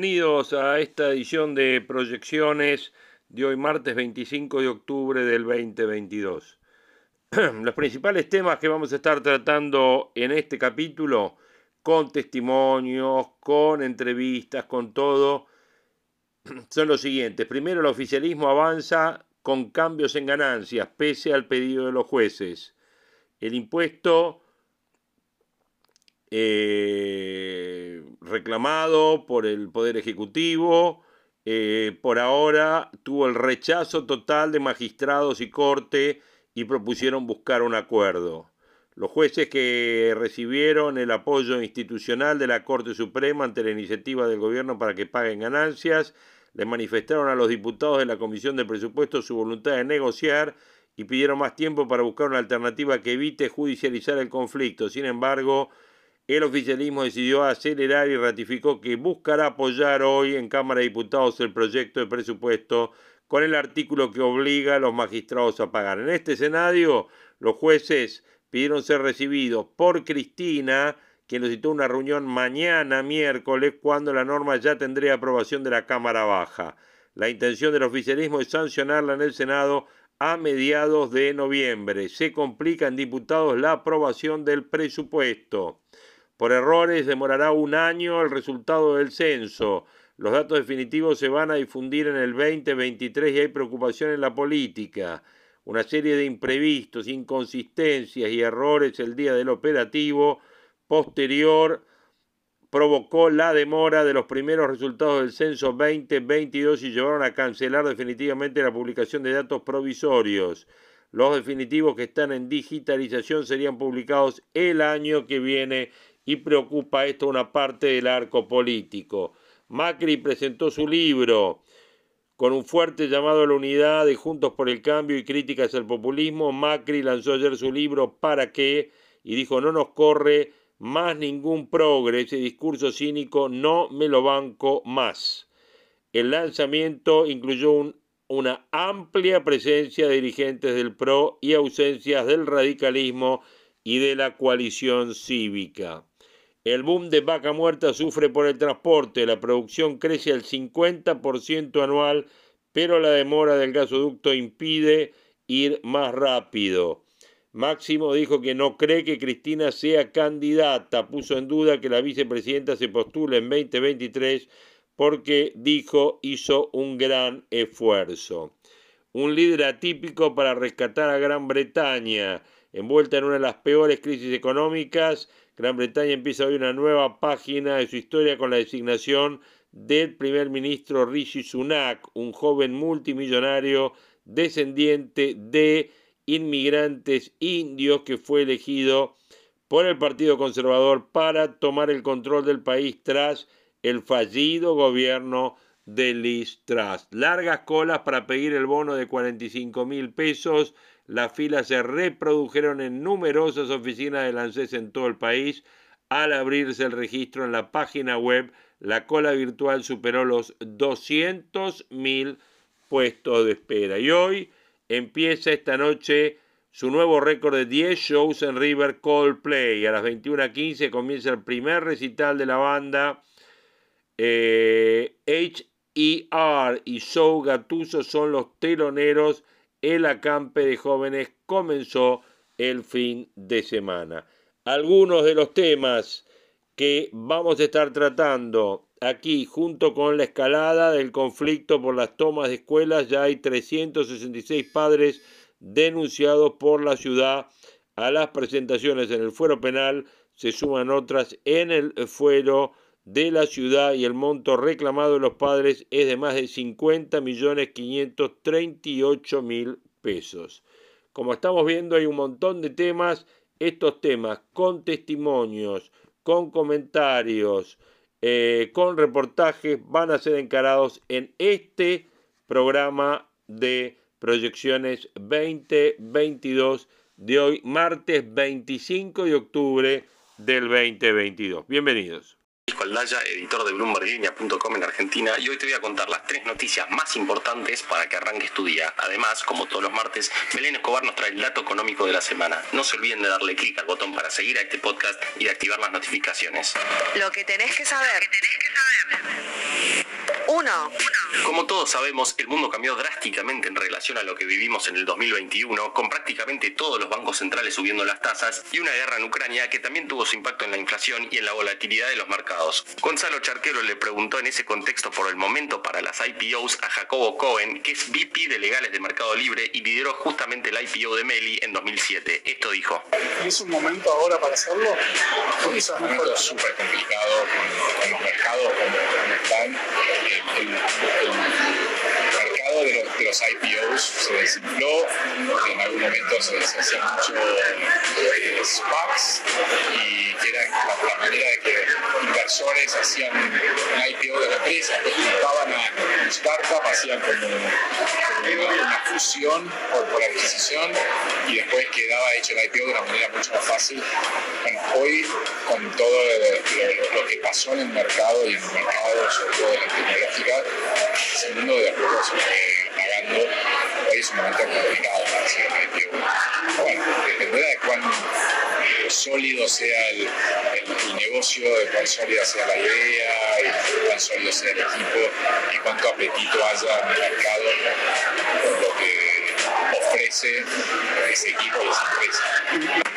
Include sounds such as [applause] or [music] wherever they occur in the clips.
Bienvenidos a esta edición de proyecciones de hoy martes 25 de octubre del 2022. [clears throat] Los principales temas que vamos a estar tratando en este capítulo, con testimonios, con entrevistas, con todo, [clears throat] son los siguientes. Primero, el oficialismo avanza con cambios en ganancias, pese al pedido de los jueces. El impuesto eh, reclamado por el Poder Ejecutivo, eh, por ahora tuvo el rechazo total de magistrados y corte y propusieron buscar un acuerdo. Los jueces que recibieron el apoyo institucional de la Corte Suprema ante la iniciativa del gobierno para que paguen ganancias, le manifestaron a los diputados de la Comisión de Presupuestos su voluntad de negociar y pidieron más tiempo para buscar una alternativa que evite judicializar el conflicto. Sin embargo, el oficialismo decidió acelerar y ratificó que buscará apoyar hoy en Cámara de Diputados el proyecto de presupuesto con el artículo que obliga a los magistrados a pagar. En este escenario, los jueces pidieron ser recibidos por Cristina, quien los una reunión mañana, miércoles, cuando la norma ya tendría aprobación de la Cámara Baja. La intención del oficialismo es sancionarla en el Senado a mediados de noviembre. Se complica en diputados la aprobación del presupuesto. Por errores demorará un año el resultado del censo. Los datos definitivos se van a difundir en el 2023 y hay preocupación en la política. Una serie de imprevistos, inconsistencias y errores el día del operativo posterior provocó la demora de los primeros resultados del censo 2022 y llevaron a cancelar definitivamente la publicación de datos provisorios. Los definitivos que están en digitalización serían publicados el año que viene y preocupa esto una parte del arco político. Macri presentó su libro con un fuerte llamado a la unidad de Juntos por el Cambio y críticas al populismo. Macri lanzó ayer su libro ¿Para qué? y dijo no nos corre más ningún progre, ese discurso cínico no me lo banco más. El lanzamiento incluyó una amplia presencia de dirigentes del PRO y ausencias del radicalismo y de la coalición cívica. El boom de vaca muerta sufre por el transporte, la producción crece al 50% anual, pero la demora del gasoducto impide ir más rápido. Máximo dijo que no cree que Cristina sea candidata, puso en duda que la vicepresidenta se postule en 2023 porque dijo hizo un gran esfuerzo. Un líder atípico para rescatar a Gran Bretaña, envuelta en una de las peores crisis económicas, Gran Bretaña empieza hoy una nueva página de su historia con la designación del primer ministro Rishi Sunak, un joven multimillonario descendiente de inmigrantes indios que fue elegido por el Partido Conservador para tomar el control del país tras el fallido gobierno de Liz Truss. Largas colas para pedir el bono de 45 mil pesos las filas se reprodujeron en numerosas oficinas de ANSES en todo el país. Al abrirse el registro en la página web, la cola virtual superó los 200.000 puestos de espera. Y hoy empieza esta noche su nuevo récord de 10 shows en River Coldplay. A las 21.15 comienza el primer recital de la banda. Eh, H.E.R. y Show Gatuso son los teloneros el acampe de jóvenes comenzó el fin de semana. Algunos de los temas que vamos a estar tratando aquí junto con la escalada del conflicto por las tomas de escuelas, ya hay 366 padres denunciados por la ciudad a las presentaciones en el fuero penal, se suman otras en el fuero de la ciudad y el monto reclamado de los padres es de más de 50 millones 538 mil pesos. Como estamos viendo hay un montón de temas, estos temas con testimonios, con comentarios, eh, con reportajes van a ser encarados en este programa de proyecciones 2022 de hoy, martes 25 de octubre del 2022. Bienvenidos. Aldaya, editor de BloombergLinea.com en Argentina, y hoy te voy a contar las tres noticias más importantes para que arranques tu día. Además, como todos los martes, Belén Escobar nos trae el dato económico de la semana. No se olviden de darle clic al botón para seguir a este podcast y de activar las notificaciones. Lo que tenés que saber. Uno. Como todos sabemos, el mundo cambió drásticamente en relación a lo que vivimos en el 2021, con prácticamente todos los bancos centrales subiendo las tasas y una guerra en Ucrania que también tuvo su impacto en la inflación y en la volatilidad de los mercados. Gonzalo Charquero le preguntó en ese contexto por el momento para las IPOs a Jacobo Cohen, que es VP de legales de Mercado Libre y lideró justamente el IPO de Meli en 2007. Esto dijo. ¿Es un momento ahora para hacerlo? Es un momento súper complicado con, los mercados como, están. El, mercado de los, IPOs se desinfló, en algún momento se, hacían mucho eh, SPACs y que era la, manera de que inversores hacían un IPO de la empresa, después juntaban a un startup, hacían como, una, fusión por, adquisición y después quedaba hecho el IPO de una manera mucho más fácil. Bueno, hoy con todo lo, que pasó en el mercado y en el mercado, sobre todo de la tecnológica, el mundo de los es un momento complicado para el. Bueno, dependerá de cuán sólido sea el, negocio, de cuán sólida sea la idea, y cuán sólido sea el equipo y cuánto apetito haya en el mercado lo que ofrece ese equipo y esa empresa.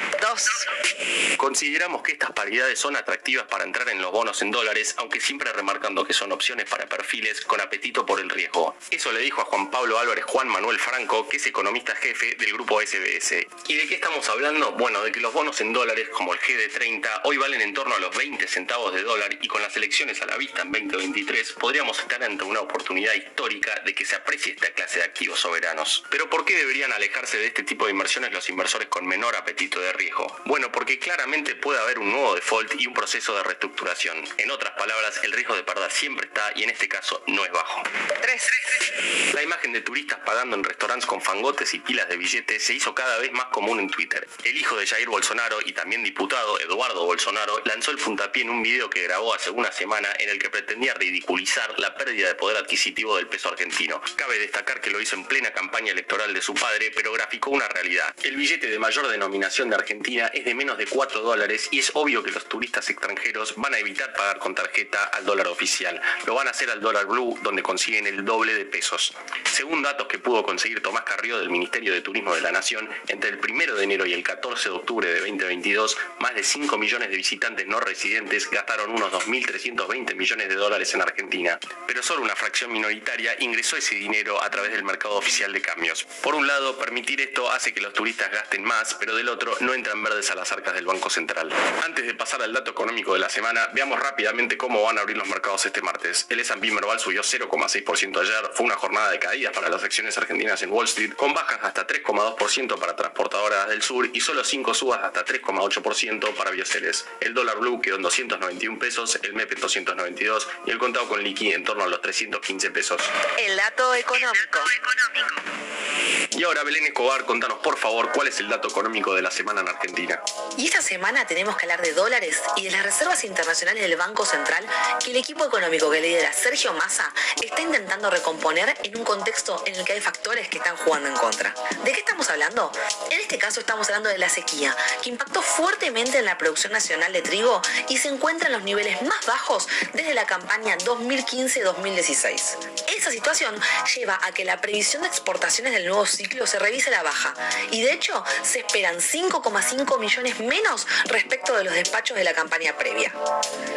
Consideramos que estas paridades son atractivas para entrar en los bonos en dólares, aunque siempre remarcando que son opciones para perfiles con apetito por el riesgo. Eso le dijo a Juan Pablo Álvarez Juan Manuel Franco, que es economista jefe del grupo SBS. ¿Y de qué estamos hablando? Bueno, de que los bonos en dólares como el GD30 hoy valen en torno a los 20 centavos de dólar y con las elecciones a la vista en 2023 podríamos estar ante una oportunidad histórica de que se aprecie esta clase de activos soberanos. Pero ¿por qué deberían alejarse de este tipo de inversiones los inversores con menor apetito de riesgo? Bueno, porque claramente puede haber un nuevo default y un proceso de reestructuración. En otras palabras, el riesgo de perder siempre está y en este caso no es bajo. 3. La imagen de turistas pagando en restaurantes con fangotes y pilas de billetes se hizo cada vez más común en Twitter. El hijo de Jair Bolsonaro y también diputado Eduardo Bolsonaro lanzó el puntapié en un video que grabó hace una semana en el que pretendía ridiculizar la pérdida de poder adquisitivo del peso argentino. Cabe destacar que lo hizo en plena campaña electoral de su padre, pero graficó una realidad. El billete de mayor denominación de Argentina es de menos de 4 dólares y es obvio que los turistas extranjeros van a evitar pagar con tarjeta al dólar oficial. Lo van a hacer al dólar blue, donde consiguen el doble de pesos. Según datos que pudo conseguir Tomás Carrió del Ministerio de Turismo de la Nación, entre el 1 de enero y el 14 de octubre de 2022, más de 5 millones de visitantes no residentes gastaron unos 2.320 millones de dólares en Argentina. Pero solo una fracción minoritaria ingresó ese dinero a través del mercado oficial de cambios. Por un lado, permitir esto hace que los turistas gasten más, pero del otro no entran verdes a las arcas del Banco Central. Antes de pasar al dato económico de la semana, veamos rápidamente cómo van a abrir los mercados este martes. El S&P Merval subió 0,6% ayer, fue una jornada de caídas para las acciones argentinas en Wall Street, con bajas hasta 3,2% para transportadoras del sur y solo 5 subas hasta 3,8% para bioceres. El dólar blue quedó en 291 pesos, el MEP en 292 y el contado con liqui en torno a los 315 pesos. El dato económico. Y ahora Belén Escobar, contanos por favor cuál es el dato económico de la semana en Argentina. Y esta semana tenemos que hablar de dólares y de las reservas internacionales del Banco Central que el equipo económico que lidera Sergio Massa está intentando recomponer en un contexto en el que hay factores que están jugando en contra. ¿De qué estamos hablando? En este caso estamos hablando de la sequía, que impactó fuertemente en la producción nacional de trigo y se encuentra en los niveles más bajos desde la campaña 2015-2016. Esa situación lleva a que la previsión de exportaciones del nuevo ciclo se revise a la baja y de hecho se esperan 5,5 millones menos respecto de los despachos de la campaña previa.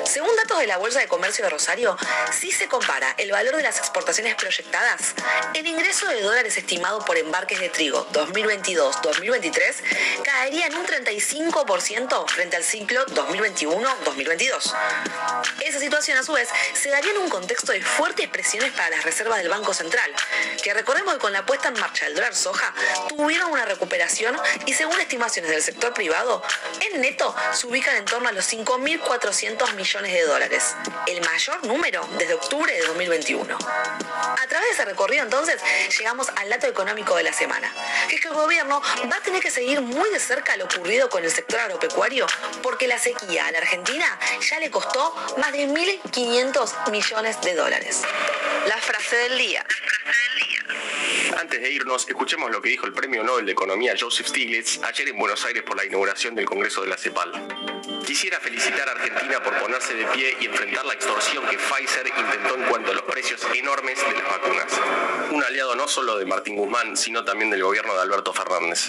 Según datos de la Bolsa de Comercio de Rosario, si se compara el valor de las exportaciones proyectadas, el ingreso de dólares estimado por embarques de trigo 2022-2023 caería en un 35% frente al ciclo 2021-2022. Esa situación a su vez se daría en un contexto de fuertes presiones para las reservas del Banco Central, que recordemos que con la puesta en marcha del dólar soja tuvieron una recuperación y según estimaciones del sector privado, en neto se ubican en torno a los 5.400 millones de dólares, el mayor número desde octubre de 2021. A través de ese recorrido entonces llegamos al dato económico de la semana, que es que el gobierno va a tener que seguir muy de cerca lo ocurrido con el sector agropecuario porque la sequía a la Argentina ya le costó más de 1.500 millones de dólares. La frase del día. Antes de irnos, escuchemos lo que dijo el Premio Nobel de Economía Joseph Stiglitz ayer en Buenos Aires por la inauguración del Congreso de la CEPAL. Quisiera felicitar a Argentina por ponerse de pie y enfrentar la extorsión que Pfizer intentó en cuanto a los precios enormes de las vacunas. Un aliado no solo de Martín Guzmán, sino también del gobierno de Alberto Fernández.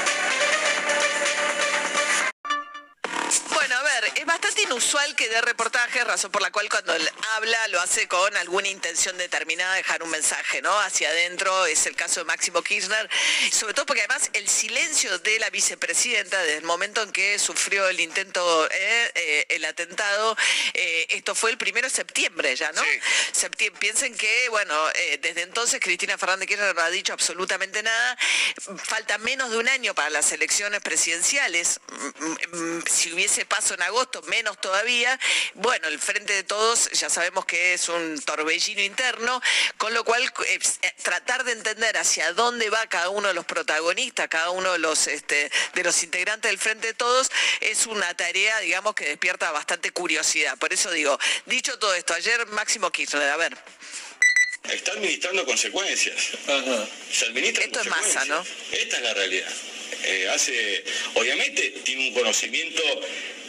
Inusual que dé reportajes, razón por la cual cuando él habla lo hace con alguna intención determinada de dejar un mensaje, ¿no? Hacia adentro, es el caso de Máximo Kirchner, sobre todo porque además el silencio de la vicepresidenta desde el momento en que sufrió el intento, eh, eh, el atentado, eh, esto fue el primero de septiembre ya, ¿no? Septiembre. Piensen que, bueno, desde entonces Cristina Fernández Kirchner no ha dicho absolutamente nada, falta menos de un año para las elecciones presidenciales, Mm, mm, si hubiese paso en agosto, menos todavía. Bueno, el Frente de Todos ya sabemos que es un torbellino interno, con lo cual eh, eh, tratar de entender hacia dónde va cada uno de los protagonistas, cada uno de los, este, de los integrantes del Frente de Todos, es una tarea, digamos, que despierta bastante curiosidad. Por eso digo, dicho todo esto, ayer Máximo Kirchner, a ver. Está administrando consecuencias. Se administra Esto es masa, ¿no? Esta es la realidad. Eh, hace, obviamente, tiene un conocimiento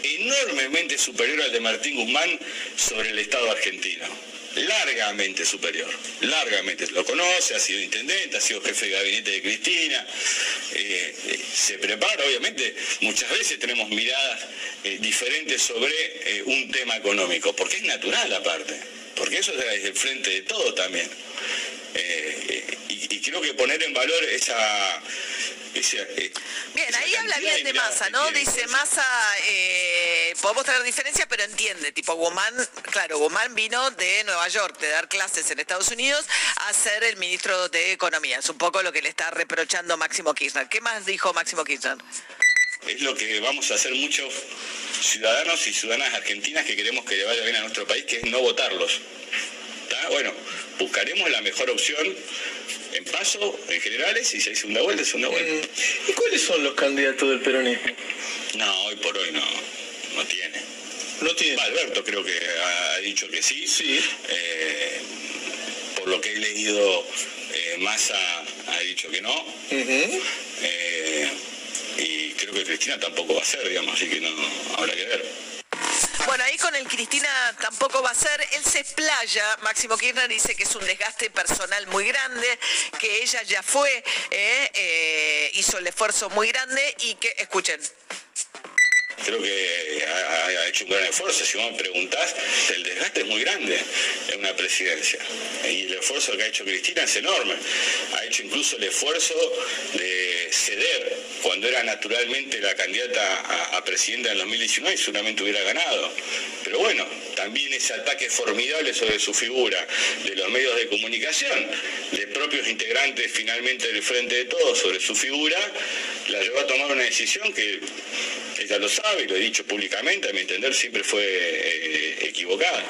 enormemente superior al de Martín Guzmán sobre el Estado argentino. Largamente superior, largamente. Lo conoce, ha sido intendente, ha sido jefe de gabinete de Cristina. eh, eh, se prepara, obviamente, muchas veces tenemos miradas diferentes sobre un tema económico, porque es natural aparte, porque eso es el frente de todo también. Y, y creo que poner en valor esa... eh, Bien, ahí habla bien de Massa, ¿no? Dice Massa, eh, podemos tener diferencias, pero entiende. Tipo, Guzmán, claro, Guzmán vino de Nueva York, de dar clases en Estados Unidos, a ser el ministro de Economía. Es un poco lo que le está reprochando Máximo Kirchner. ¿Qué más dijo Máximo Kirchner? Es lo que vamos a hacer muchos ciudadanos y ciudadanas argentinas que queremos que le vaya bien a nuestro país, que es no votarlos. ¿Está? Bueno, buscaremos la mejor opción en paso, en generales, y si hay segunda vuelta, segunda vuelta. ¿Y cuáles son los candidatos del peronismo? No, hoy por hoy no, no tiene. No tiene. Alberto creo que ha, dicho que sí. Sí. Eh, por lo que he leído, eh, Massa ha dicho que no. Eh, y creo que Cristina tampoco va a ser, digamos, así que no, habrá que ver. Bueno, ahí con el Cristina tampoco va a ser. Él se explaya. Máximo Kirchner dice que es un desgaste personal muy grande, que ella ya fue, eh, eh, hizo el esfuerzo muy grande y que, escuchen, Creo que ha, hecho un gran esfuerzo. Si vos me preguntás, el desgaste es muy grande en una presidencia. Y el esfuerzo que ha hecho Cristina es enorme. Ha hecho incluso el esfuerzo de ceder cuando era naturalmente la candidata a, a presidenta en 2019 y seguramente hubiera ganado. Pero bueno, también ese ataque formidable sobre su figura de los medios de comunicación, de propios integrantes finalmente del Frente de Todos sobre su figura, la llevó a tomar una decisión que ella lo sabe y lo he dicho públicamente, a mi entender siempre fue eh, equivocada.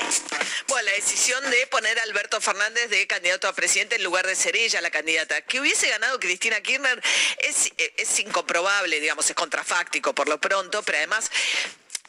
Bueno, la decisión de poner a Alberto Fernández de candidato a presidente en lugar de ser ella la candidata. Que hubiese ganado Cristina Kirchner es, es incomprobable, digamos, es contrafáctico por lo pronto, pero además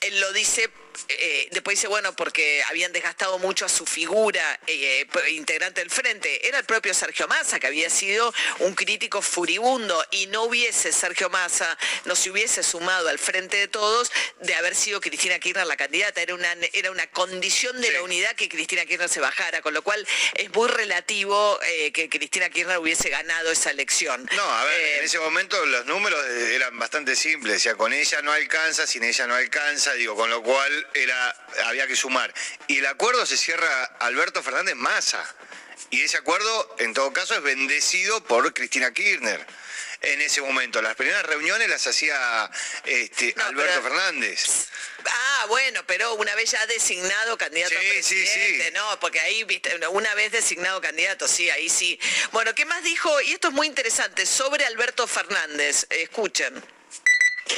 él lo dice eh, después dice, bueno, porque habían desgastado mucho a su figura eh, integrante del frente. Era el propio Sergio Massa, que había sido un crítico furibundo y no hubiese Sergio Massa, no se hubiese sumado al frente de todos de haber sido Cristina Kirchner la candidata. Era una, era una condición de la unidad que Cristina Kirchner se bajara, con lo cual es muy relativo eh, que Cristina Kirchner hubiese ganado esa elección. No, a ver, en ese momento los números eran bastante simples. O sea, con ella no alcanza, sin ella no alcanza, digo, con lo cual era, había que sumar. Y el acuerdo se cierra Alberto Fernández Massa. Y ese acuerdo, en todo caso, es bendecido por Cristina Kirchner. En ese momento, las primeras reuniones las hacía este, Alberto Fernández. Ah, bueno, pero una vez ya designado candidato a presidente, ¿no? Porque ahí, viste, una vez designado candidato, sí, ahí sí. Bueno, ¿qué más dijo? Y esto es muy interesante, sobre Alberto Fernández. Escuchen.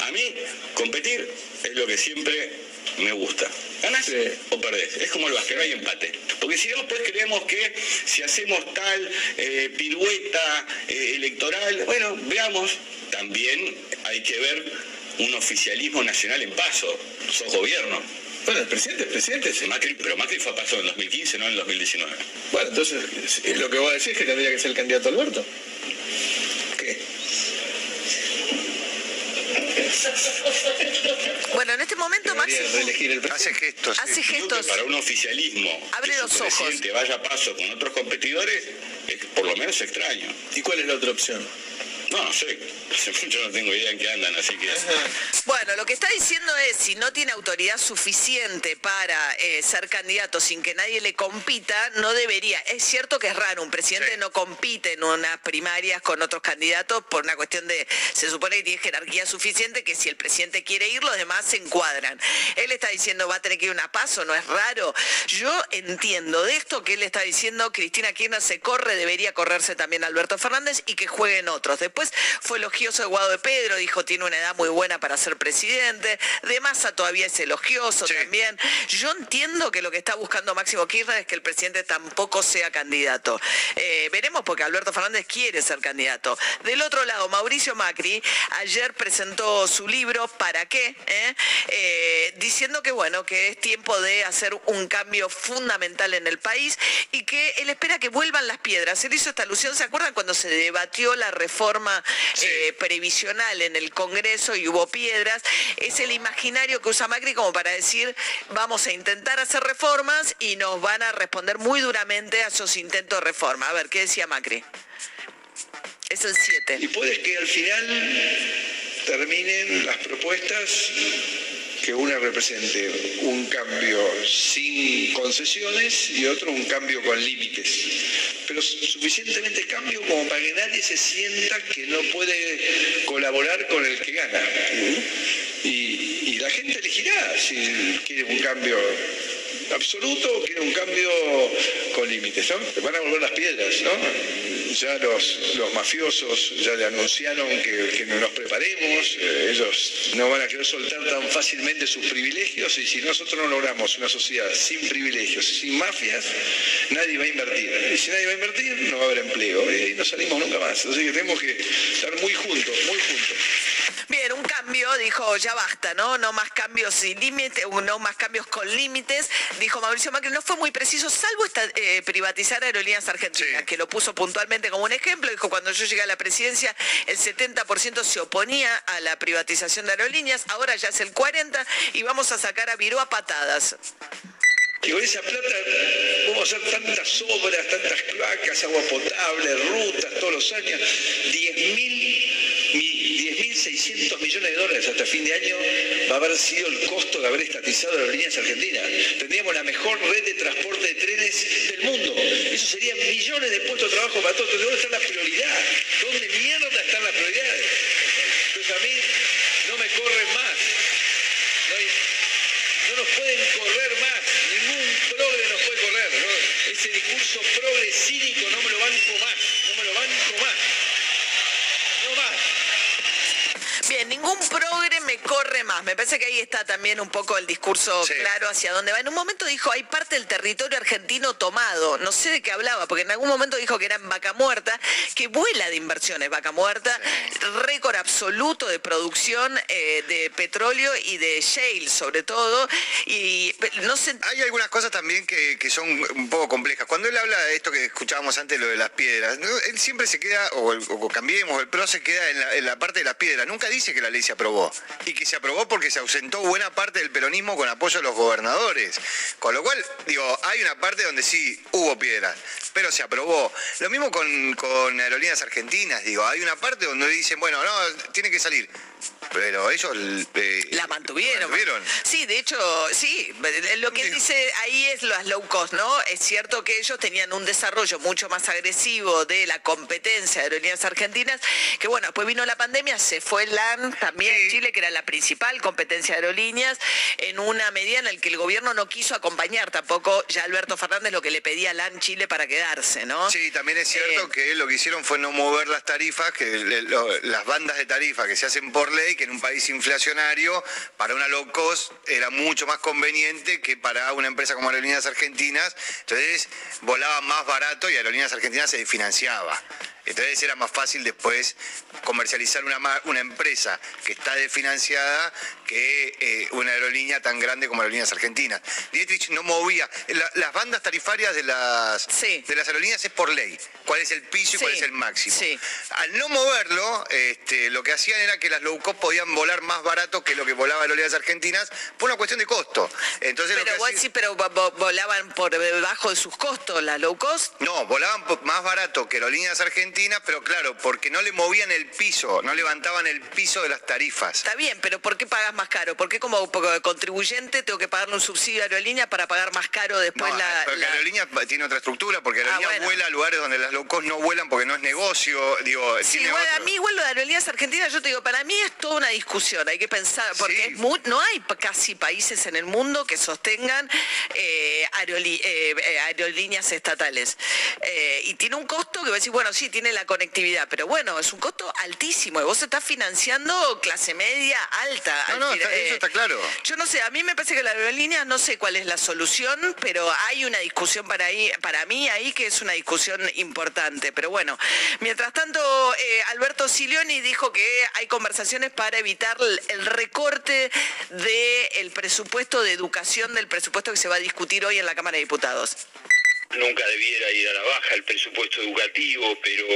A mí, competir es lo que siempre me gusta. ¿Ganás o perdés? Es como el básquet, no hay empate. Porque si después creemos que si hacemos tal eh, pirueta eh, electoral, bueno, veamos, también hay que ver un oficialismo nacional en paso. Sos gobierno. Bueno, el presidente es presidente. Macri, pero Macri fue a paso en 2015, no en el 2019. Bueno, entonces, lo que voy a decir es que tendría que ser el candidato Alberto. Bueno, en este momento Máximo hace gestos. Hace gestos. Para un oficialismo, abre que los ojos. presidente vaya a paso con otros competidores, es por lo menos extraño. ¿Y cuál es la otra opción? No, sé. [laughs] Hace mucho no tengo idea en qué andan, así que. Bueno, lo que está diciendo es, si no tiene autoridad suficiente para eh, ser candidato sin que nadie le compita, no debería. Es cierto que es raro, un presidente no compite en unas primarias con otros candidatos por una cuestión de, se supone que tiene jerarquía suficiente, que si el presidente quiere ir, los demás se encuadran. Él está diciendo, va a tener que ir una paso, no es raro. Yo entiendo de esto que él está diciendo, Cristina Kirchner se corre, debería correrse también Alberto Fernández y que jueguen otros. Después fue elogioso de Guado de Pedro, dijo tiene una edad muy buena para ser presidente. De Massa todavía es elogioso también. Yo entiendo que lo que está buscando Máximo Kirchner es que el presidente tampoco sea candidato. Eh, veremos porque Alberto Fernández quiere ser candidato. Del otro lado, Mauricio Macri ayer presentó su libro ¿Para qué? ¿Eh? Eh, diciendo que bueno, que es tiempo de hacer un cambio fundamental en el país y que él espera que vuelvan las piedras. Él hizo esta alusión, ¿se acuerdan cuando se debatió la reforma eh, previsional en el Congreso y hubo piedras, es el imaginario que usa Macri como para decir vamos a intentar hacer reformas y nos van a responder muy duramente a esos intentos de reforma. A ver, ¿qué decía Macri? Es el 7. Y puede que al final terminen las propuestas que una represente un cambio sin concesiones y otro un cambio con límites. Pero suficientemente cambio como para que nadie se sienta que no puede colaborar con el que gana. Y, la gente elegirá si quiere un cambio absoluto o quiere un cambio con límites, ¿no? Van a volver las piedras, ¿no? Ya los, los mafiosos ya le anunciaron que, que nos preparemos, eh, ellos no van a querer soltar tan fácilmente sus privilegios y si nosotros no logramos una sociedad sin privilegios, sin mafias, nadie va a invertir. Y si nadie va a invertir, no va a haber empleo y no salimos nunca más. Así que tenemos que estar muy juntos, muy juntos. Cambio, dijo, ya basta, ¿no? No más cambios sin límites, no más cambios con límites. Dijo Mauricio Macri, no fue muy preciso, salvo esta, eh, privatizar aerolíneas argentinas, que lo puso puntualmente como un ejemplo. Dijo, cuando yo llegué a la presidencia, el 70% se oponía a la privatización de aerolíneas, ahora ya es el 40% y vamos a sacar a Viró a patadas. Y con esa plata vamos a hacer tantas obras, tantas cloacas, agua potable, rutas todos los años. 10.600 millones de dólares hasta fin de año va a haber sido el costo de haber estatizado las líneas argentinas. Tendríamos la mejor red de transporte de trenes del mundo. Eso serían millones de puestos de trabajo para todos. ¿dónde está la prioridad? ¿Dónde mierda están las prioridades? Entonces a mí no me corren más. No, nos pueden correr más. Ningún discurso progre cínico no me lo banco más, no me lo banco más. No más. Bien, ningún progre me corre más. Me parece que ahí está también un poco el discurso claro hacia dónde va. En un momento dijo, hay parte del territorio argentino tomado. No sé de qué hablaba, porque en algún momento dijo que era en Vaca Muerta, que vuela de inversiones Vaca Muerta, récord absoluto de producción eh, de petróleo y de shale sobre todo. Y no sé... Hay algunas cosas también que, que son un poco complejas. Cuando él habla de esto que escuchábamos antes, lo de las piedras, ¿no? él siempre se queda, o, el- o cambiemos, el PRO se queda en la, en la parte de las piedras. Nunca dice que la ley se aprobó. Y que se aprobó porque se ausentó buena parte del peronismo con apoyo de los gobernadores. Con lo cual, digo, hay una parte donde sí hubo piedras, pero se aprobó. Lo mismo con, con aerolíneas argentinas, digo, hay una parte donde dicen, bueno, no, tiene que salir. Pero ellos eh, La mantuvieron. la mantuvieron. Sí, de hecho, sí. Lo que él dice ahí es las low cost, ¿no? Es cierto que ellos tenían un desarrollo mucho más agresivo de la competencia de aerolíneas argentinas, que bueno, después vino la pandemia, se fue el También Chile, que era la principal competencia de aerolíneas, en una medida en la que el gobierno no quiso acompañar tampoco ya Alberto Fernández lo que le pedía a LAN Chile para quedarse, ¿no? Sí, también es cierto Eh, que lo que hicieron fue no mover las tarifas, que le- lo- las bandas de tarifa que se hacen por ley, que en un país inflacionario, para una low cost era mucho más conveniente que para una empresa como Aerolíneas Argentinas. Entonces volaba más barato y Aerolíneas Argentinas se financiaba. Entonces era más fácil después comercializar una, una empresa que está desfinanciada que eh, una aerolínea tan grande como Aerolíneas Argentinas. Dietrich no movía. la- las bandas tarifarias de las, de las aerolíneas es por ley. ¿Cuál es el piso y cuál es el máximo? Al no moverlo, este, lo que hacían era que las low cost podían volar más barato que lo que volaba Aerolíneas Argentinas por una cuestión de costo. Entonces, pero vos hacía- sí, pero vo- vo- volaban por debajo de sus costos, las low cost. No, volaban más barato que aerolíneas argentinas, pero claro, porque no le movían el piso, no levantaban el piso de las tarifas. Está bien, pero ¿por qué pagas más caro? ¿Por qué como contribuyente tengo que pagarle un subsidio a aerolínea para pagar más caro después No, la, porque la- Aerolíneas tiene otra estructura, porque Ah, Aerolíneas bueno. vuela a lugares donde las low cost no vuelan porque no es negocio, digo, Sí, tiene igual, a mí igual lo de aerolíneas argentinas, yo te digo, para mí es toda una discusión, hay que pensar, porque es no hay casi países en el mundo que sostengan eh, eh, eh, aerolíneas estatales. Eh, y tiene un costo que vos decís, bueno, sí, tiene la conectividad, pero bueno, es un costo altísimo y vos estás financiando clase media alta. No, no, está- eso eh, está claro. Yo no sé, a mí me parece que la aerolínea no sé cuál es la solución, pero hay una discusión para ahí, para mí ahí que es una discusión importante. Pero bueno, mientras tanto, eh, Alberto Silioni dijo que hay conversaciones para evitar el- el recorte del presupuesto de educación, del presupuesto que se va a discutir hoy en la Cámara de Diputados. Nunca debiera ir a la baja el presupuesto educativo, pero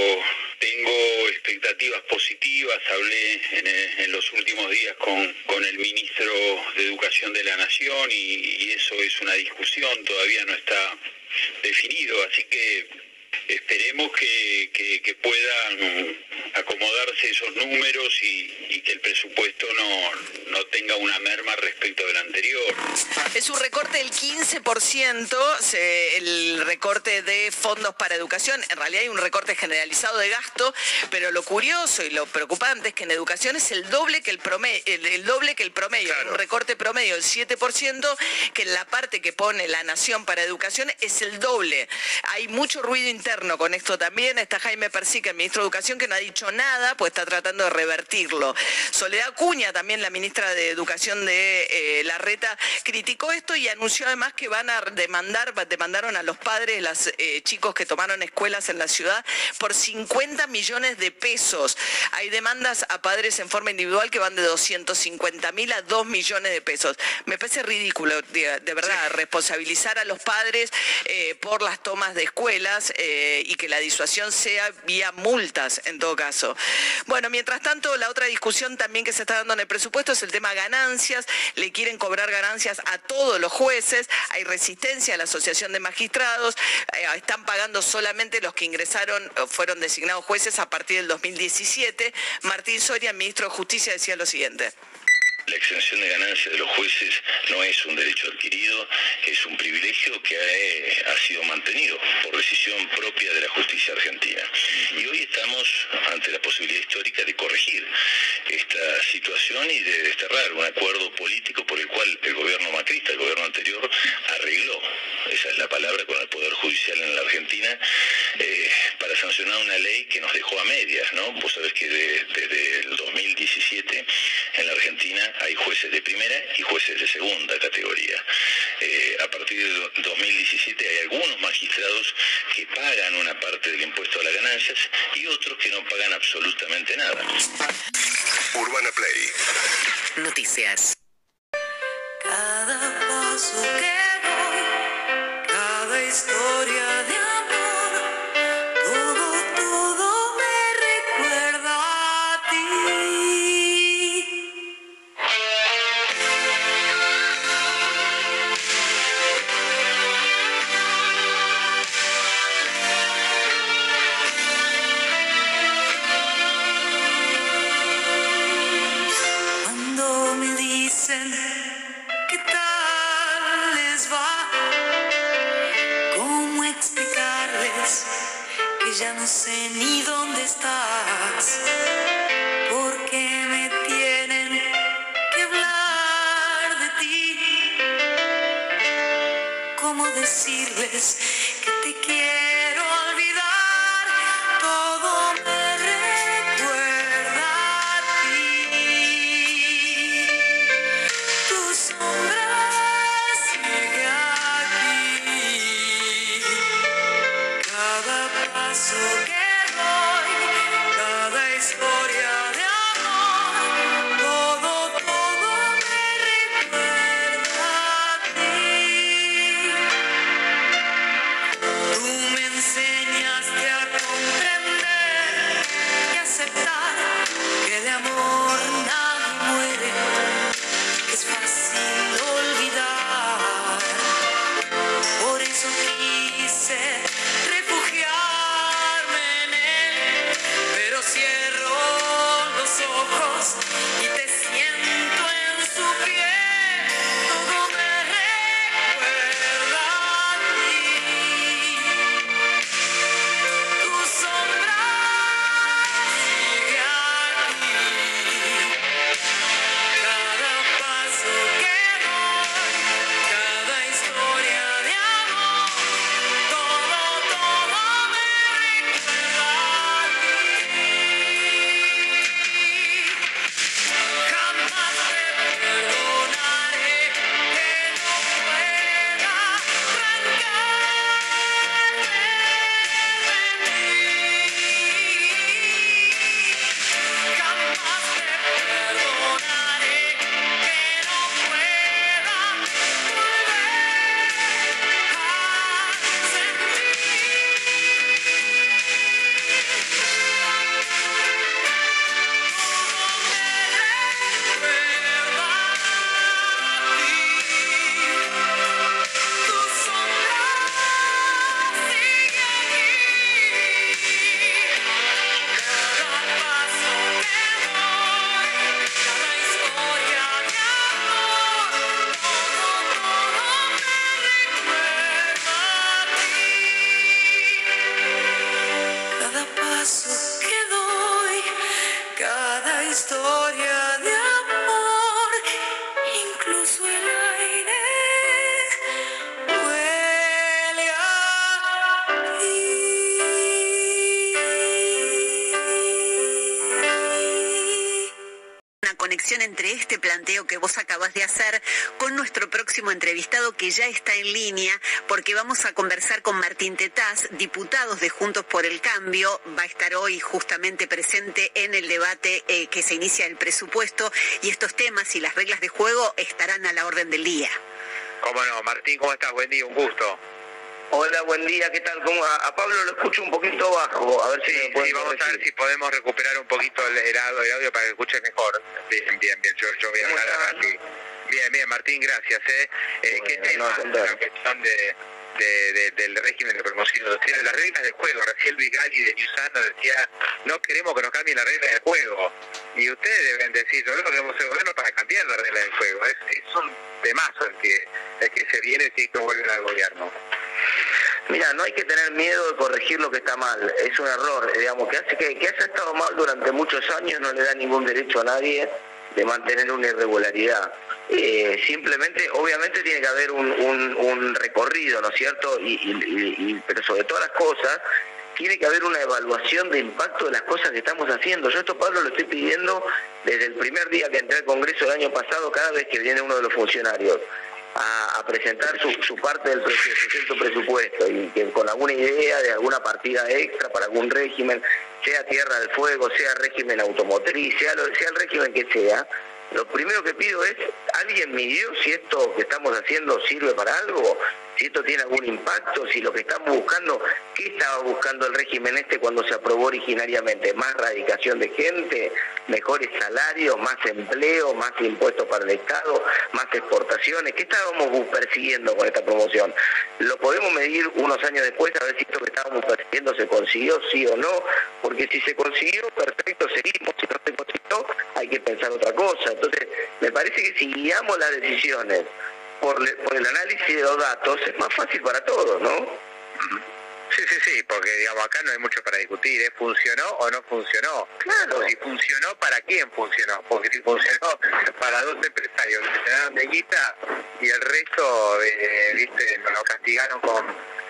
tengo expectativas positivas. Hablé en, eh, en los últimos días con, con el ministro de Educación de la Nación y, y eso es una discusión, todavía no está definido, así que esperemos que, que- que puedan acomodarse esos números y, y que el presupuesto no, no tenga una merma respecto del anterior. Es un recorte del 15%, se- el recorte de fondos para educación. En realidad hay un recorte generalizado de gasto, pero lo curioso y lo preocupante es que en educación es el doble que el promedio, el, el doble que el promedio, un recorte promedio del 7%, que en la parte que pone la nación para educación es el doble. Hay mucho ruido interno con esto también. Está Jaime Persica, el ministro de Educación, que no ha dicho nada, pues está tratando de revertirlo. Soledad Cuña, también la ministra de Educación de eh, La Reta, criticó esto y anunció además que van a demandar, demandaron a los padres, los chicos que tomaron escuelas en la ciudad, por 50 millones de pesos. Hay demandas a padres en forma individual que van de 250 mil a 2 millones de pesos. Me parece ridículo, de, de verdad, responsabilizar a los padres eh, por las tomas de escuelas eh, y que la disuasión sea vía multas en todo caso. Bueno, mientras tanto, la otra discusión también que se está dando en el presupuesto es el tema ganancias. Le quieren cobrar ganancias a todos los jueces. Hay resistencia a la Asociación de Magistrados. Eh, están pagando solamente los que ingresaron, eh, fueron designados jueces a partir del 2017. Martín Soria, ministro de Justicia, decía lo siguiente. La exención de ganancias de los jueces no es un derecho adquirido, es un privilegio que eh, ha, sido mantenido por decisión propia de la justicia argentina. Y hoy estamos ante la posibilidad histórica de corregir esta situación y de desterrar un acuerdo político por el cual el gobierno macrista, el gobierno anterior, arregló, esa es la palabra, con el Poder Judicial en la Argentina, eh, para sancionar una ley que nos dejó a medias, ¿no? Vos sabés que de, hay jueces de primera y jueces de segunda categoría. Eh, a partir del 2017 hay algunos magistrados que pagan una parte del impuesto a las ganancias y otros que no pagan absolutamente nada. Urbana Play. Noticias. Que ya está en línea, porque vamos a conversar con Martín Tetaz, diputados de Juntos por el Cambio. Va a estar hoy justamente presente en el debate eh, que se inicia el presupuesto y estos temas y las reglas de juego estarán a la orden del día. ¿Cómo no? Martín, ¿cómo estás? Buen día, un gusto. Hola, buen día, ¿qué tal? ¿Cómo? A, a Pablo lo escucho un poquito bajo, a ver si Sí, me pueden sí, vamos a ver si podemos recuperar un poquito el, el audio, el audio para que escuche mejor. Bien, bien, bien. Yo, yo voy a ¿Cómo hablar así. Bien, bien, Martín, gracias. ¿eh? Eh, ¿Qué tema? no, la cuestión de, de- de- del régimen de promoción las reglas del juego. Recién Luis Gali de Newsano decía, no queremos que nos cambien las reglas del juego. Y ustedes deben decir, que queremos el gobierno para cambiar las reglas del juego. Es, es un temazo el que, el que se viene si esto vuelven al gobierno. Mira, no hay que tener miedo de corregir lo que está mal, es un error, digamos, que hace que, que haya estado mal durante muchos años no le da ningún derecho a nadie de mantener una irregularidad. Eh, simplemente, obviamente tiene que haber un, un- recorrido, ¿no es cierto? Y- pero sobre todas las cosas, tiene que haber una evaluación de impacto de las cosas que estamos haciendo. Yo esto, Pablo, lo estoy pidiendo desde el primer día que entré al Congreso el año pasado, cada vez que viene uno de los funcionarios a, presentar su, su parte del presupuesto, presupuesto y que con alguna idea de alguna partida extra para algún régimen, sea Tierra del Fuego, sea régimen automotriz, sea, lo- sea el régimen que sea, lo primero que pido es, ¿alguien midió si esto que estamos haciendo sirve para algo? Si esto tiene algún impacto, si lo que estamos buscando, ¿qué estaba buscando el régimen este cuando se aprobó originariamente? ¿Más radicación de gente? ¿Mejores salarios? ¿Más empleo? ¿Más impuestos para el Estado? ¿Más exportaciones? ¿Qué estábamos persiguiendo con esta promoción? Lo podemos medir unos años después a ver si esto que estábamos persiguiendo se consiguió, sí o no, porque si se consiguió, perfecto, seguimos, si no se consiguió, hay que pensar otra cosa. Entonces, me parece que si guiamos las decisiones por, el análisis de los datos, es más fácil para todos, ¿no? Sí, sí, sí, porque digamos acá no hay mucho para discutir, ¿eh? ¿funcionó o no funcionó? Claro. O si funcionó, ¿para quién funcionó? Porque si funcionó [laughs] para dos empresarios que se de guita y el resto, eh, viste, nos lo castigaron con,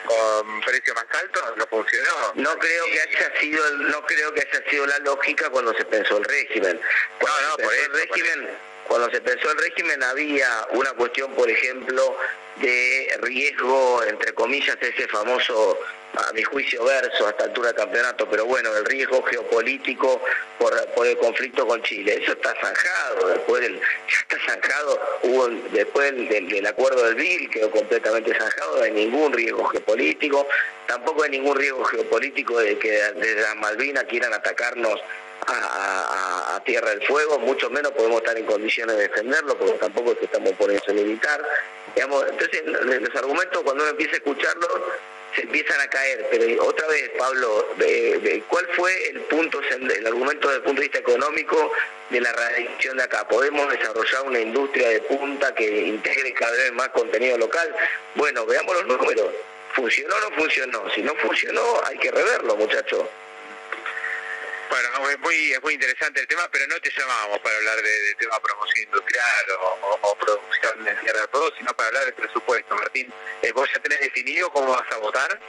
con precios más altos, no funcionó. No creo que haya sido el- no creo que haya sido la lógica cuando se pensó el régimen. Cuando No, no, se por pensó eso, el régimen, cuando se pensó el régimen había una cuestión, por ejemplo, de riesgo, entre comillas, ese famoso, a mi juicio, verso a esta altura del campeonato, pero bueno, el riesgo geopolítico por, por el conflicto con Chile. Eso está zanjado, después del, [laughs] ya está zanjado, hubo después del, acuerdo del BIL, quedó completamente zanjado, no hay ningún riesgo geopolítico, tampoco hay ningún riesgo geopolítico de que desde las Malvinas quieran atacarnos a- Tierra del Fuego, mucho menos podemos estar en condiciones de defenderlo, porque tampoco es que estamos por eso militar. Digamos, entonces, los argumentos, cuando uno empieza a escucharlos, se empiezan a caer. Pero otra vez, Pablo, ¿cuál fue el punto, el argumento desde el punto de vista económico de la radicación de acá? ¿Podemos desarrollar una industria de punta que integre cada vez más contenido local? Bueno, veamos los números. ¿Funcionó o no funcionó? Si no funcionó, hay que reverlo, muchachos. Bueno, es muy, es muy interesante el tema, pero no te llamábamos para hablar de, de tema promoción industrial o, producción de tierra de todo, sino para hablar del presupuesto. Martín, eh, ¿vos ya tenés definido cómo vas a votar?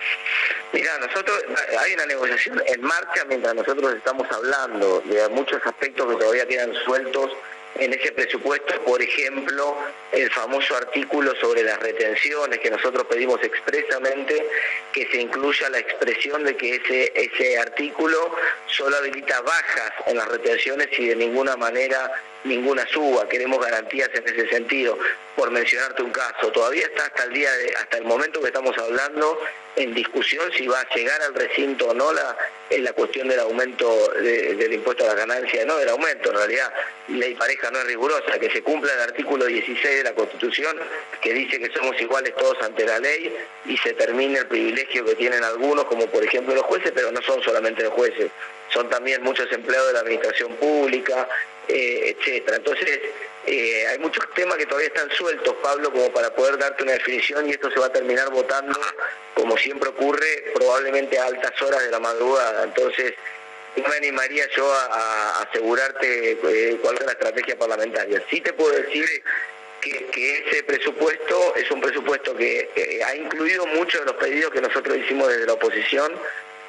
Mira, nosotros hay una negociación en marcha mientras nosotros estamos hablando de muchos aspectos que todavía quedan sueltos en ese presupuesto, por ejemplo, el famoso artículo sobre las retenciones que nosotros pedimos expresamente que se incluya la expresión de que ese ese artículo solo habilita bajas en las retenciones y de ninguna manera ninguna suba. Queremos garantías en ese sentido. Por mencionarte un caso, todavía está hasta el día de, hasta el momento que estamos hablando en discusión si va a llegar al recinto o no la, en la cuestión del aumento de- del impuesto a la ganancia, no del aumento, en realidad ley pareja no es rigurosa, que se cumpla el artículo 16 de la Constitución que dice que somos iguales todos ante la ley y se termine el privilegio que tienen algunos, como por ejemplo los jueces, pero no son solamente los jueces, son también muchos empleados de la administración pública, eh, etcétera. Entonces, eh, hay muchos temas que todavía están sueltos, Pablo, como para poder darte una definición y esto se va a terminar votando, como siempre ocurre, probablemente a altas horas de la madrugada. Entonces, no me animaría yo a, asegurarte eh, cuál es la estrategia parlamentaria. Sí te puedo decir que, que ese presupuesto es un presupuesto que eh, ha incluido muchos de los pedidos que nosotros hicimos desde la oposición,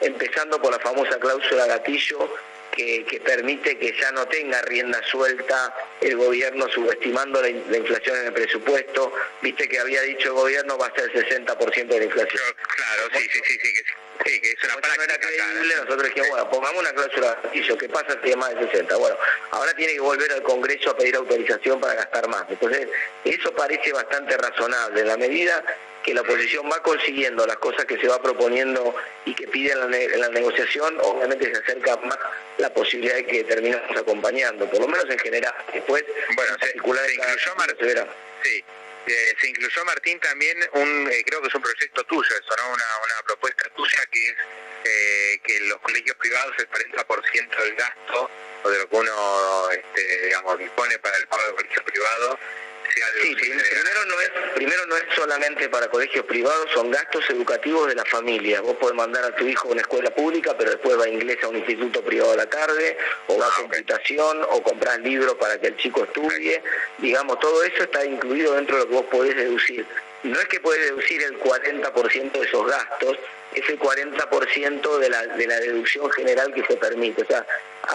empezando por la famosa cláusula gatillo que, que permite que ya no tenga rienda suelta el gobierno subestimando la, in- la inflación en el presupuesto. Viste que había dicho el gobierno va a ser el 60% de la inflación. Claro, sí, sí, sí, sí, que, sí, que es una esto no era creíble, nosotros dijimos, bueno, pongamos una cláusula gatillo, ¿qué pasa si es más de 60? Bueno, ahora tiene que volver al Congreso a pedir autorización para gastar más. Entonces, eso parece bastante razonable. En la medida que la oposición va consiguiendo las cosas que se va proponiendo y que pide en la, ne- en la negociación, obviamente se acerca más la posibilidad de que terminemos acompañando, por lo menos en general. Después, bueno, se incluyó verá. Sí, eh, se incluyó Martín también un, eh, creo que es un proyecto tuyo eso, ¿no? Una, una propuesta tuya que es eh, que los colegios privados el 40% del gasto o de lo que uno, este, digamos, dispone para el pago de colegio privado Sí, primero no es primero no es solamente para colegios privados, son gastos educativos de la familia. Vos podés mandar a tu hijo a una escuela pública, pero después va a inglés a un instituto privado a la tarde, o va a computación, o comprar libros para que el chico estudie. Digamos, todo eso está incluido dentro de lo que vos podés deducir. No es que podés deducir el 40% de esos gastos, es el 40% de la, de la deducción general que se permite. O sea,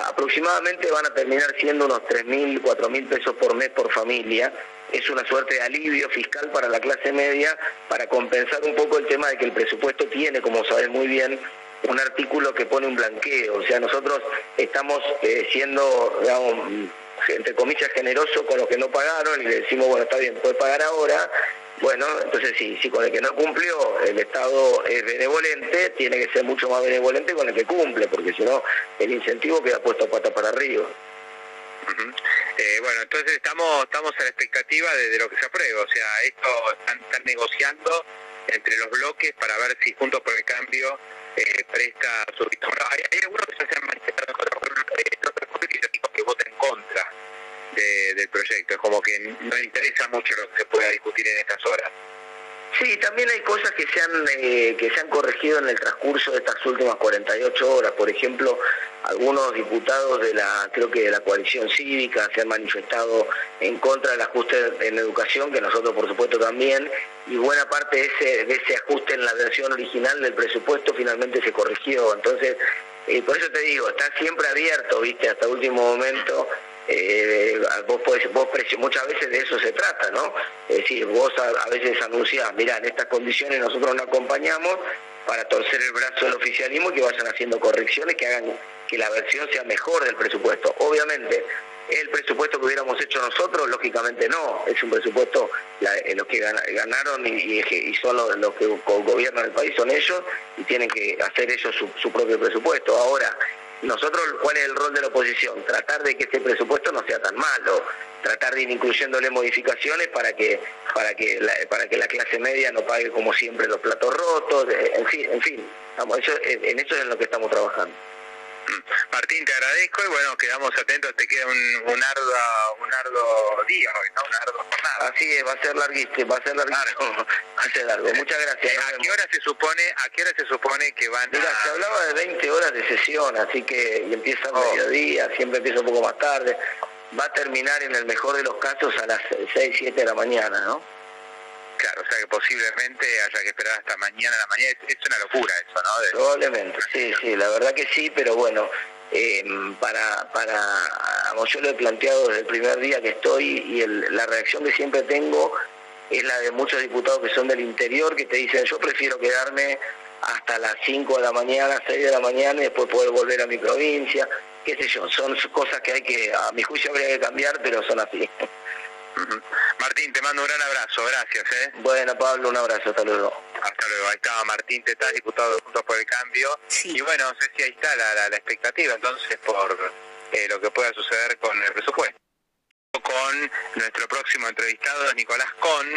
aproximadamente van a terminar siendo unos 3.000, 4.000 pesos por mes por familia. Es una suerte de alivio fiscal para la clase media para compensar un poco el tema de que el presupuesto tiene, como sabes muy bien, un artículo que pone un blanqueo. O sea, nosotros estamos eh, siendo, digamos, entre comillas, generosos con los que no pagaron y le decimos, bueno, está bien, puede pagar ahora. Bueno, entonces sí, si con el que no cumplió el Estado es benevolente, tiene que ser mucho más benevolente con el que cumple, porque si no, el incentivo queda puesto pata para arriba. Eh, bueno, entonces estamos estamos a la expectativa de, lo que se apruebe, o sea, esto están, están negociando entre los bloques para ver si Juntos por el Cambio eh, presta su hay, hay, algunos que se han manifestado en por ejemplo, eh, que voten en contra de, del proyecto, es como que no interesa mucho lo que se pueda discutir en estas horas. Sí, también hay cosas que se han eh, que se han corregido en el transcurso de estas últimas 48 horas. Por ejemplo, algunos diputados de la creo que de la coalición cívica se han manifestado en contra del ajuste en educación, que nosotros por supuesto también, y buena parte de ese de ese ajuste en la versión original del presupuesto finalmente se corrigió. Entonces, eh, por eso te digo, está siempre abierto, viste, hasta último momento eh, vos podés, vos muchas veces de eso se trata, ¿no? Es decir, vos a, veces anunciás, mirá, en estas condiciones nosotros no acompañamos para torcer el brazo del oficialismo y que vayan haciendo correcciones que hagan que la versión sea mejor del presupuesto. Obviamente, el presupuesto que hubiéramos hecho nosotros, lógicamente no, es un presupuesto, eh, los que ganaron y, son los, que gobiernan el país son ellos y tienen que hacer ellos su, su propio presupuesto. Ahora, nosotros, ¿cuál es el rol de la oposición? Tratar de que este presupuesto no sea tan malo, tratar de ir incluyéndole modificaciones para que para que la, para que la clase media no pague como siempre los platos rotos, eh, en fin, en fin, en eso es en lo que estamos trabajando. Martín, te agradezco y bueno, quedamos atentos, te queda un, un, arduo, un arduo día hoy, ¿no? Una ardua jornada. Así es, va a ser larguísimo, va a ser larguísimo, [laughs] va a ser largo. Muchas gracias. Eh, ¿A qué hora se supone, a qué hora se supone que van Mira, se hablaba de 20 horas de sesión, así que y empieza a oh. mediodía, siempre empieza un poco más tarde. Va a terminar en el mejor de los casos a las 6, 7 de la mañana, ¿no? Claro, o sea que posiblemente haya que esperar hasta mañana a la mañana. Es, una locura eso, ¿no? Probablemente, sí, sí, la verdad que sí, pero bueno, eh, para, para, yo lo he planteado desde el primer día que estoy y el, la reacción que siempre tengo es la de muchos diputados que son del interior que te dicen yo prefiero quedarme hasta las 5 de la mañana, 6 de la mañana y después poder volver a mi provincia, qué sé yo, son cosas que hay que, a mi juicio habría que cambiar, pero son así. Martín, te mando un gran abrazo, gracias. ¿eh? Bueno, Pablo, un abrazo, hasta luego. Hasta luego, ahí estaba Martín Tetaz, diputado de Juntos por el Cambio. Y bueno, no sé si ahí está la, expectativa entonces por eh, lo que pueda suceder con el presupuesto con nuestro próximo entrevistado, Nicolás Con,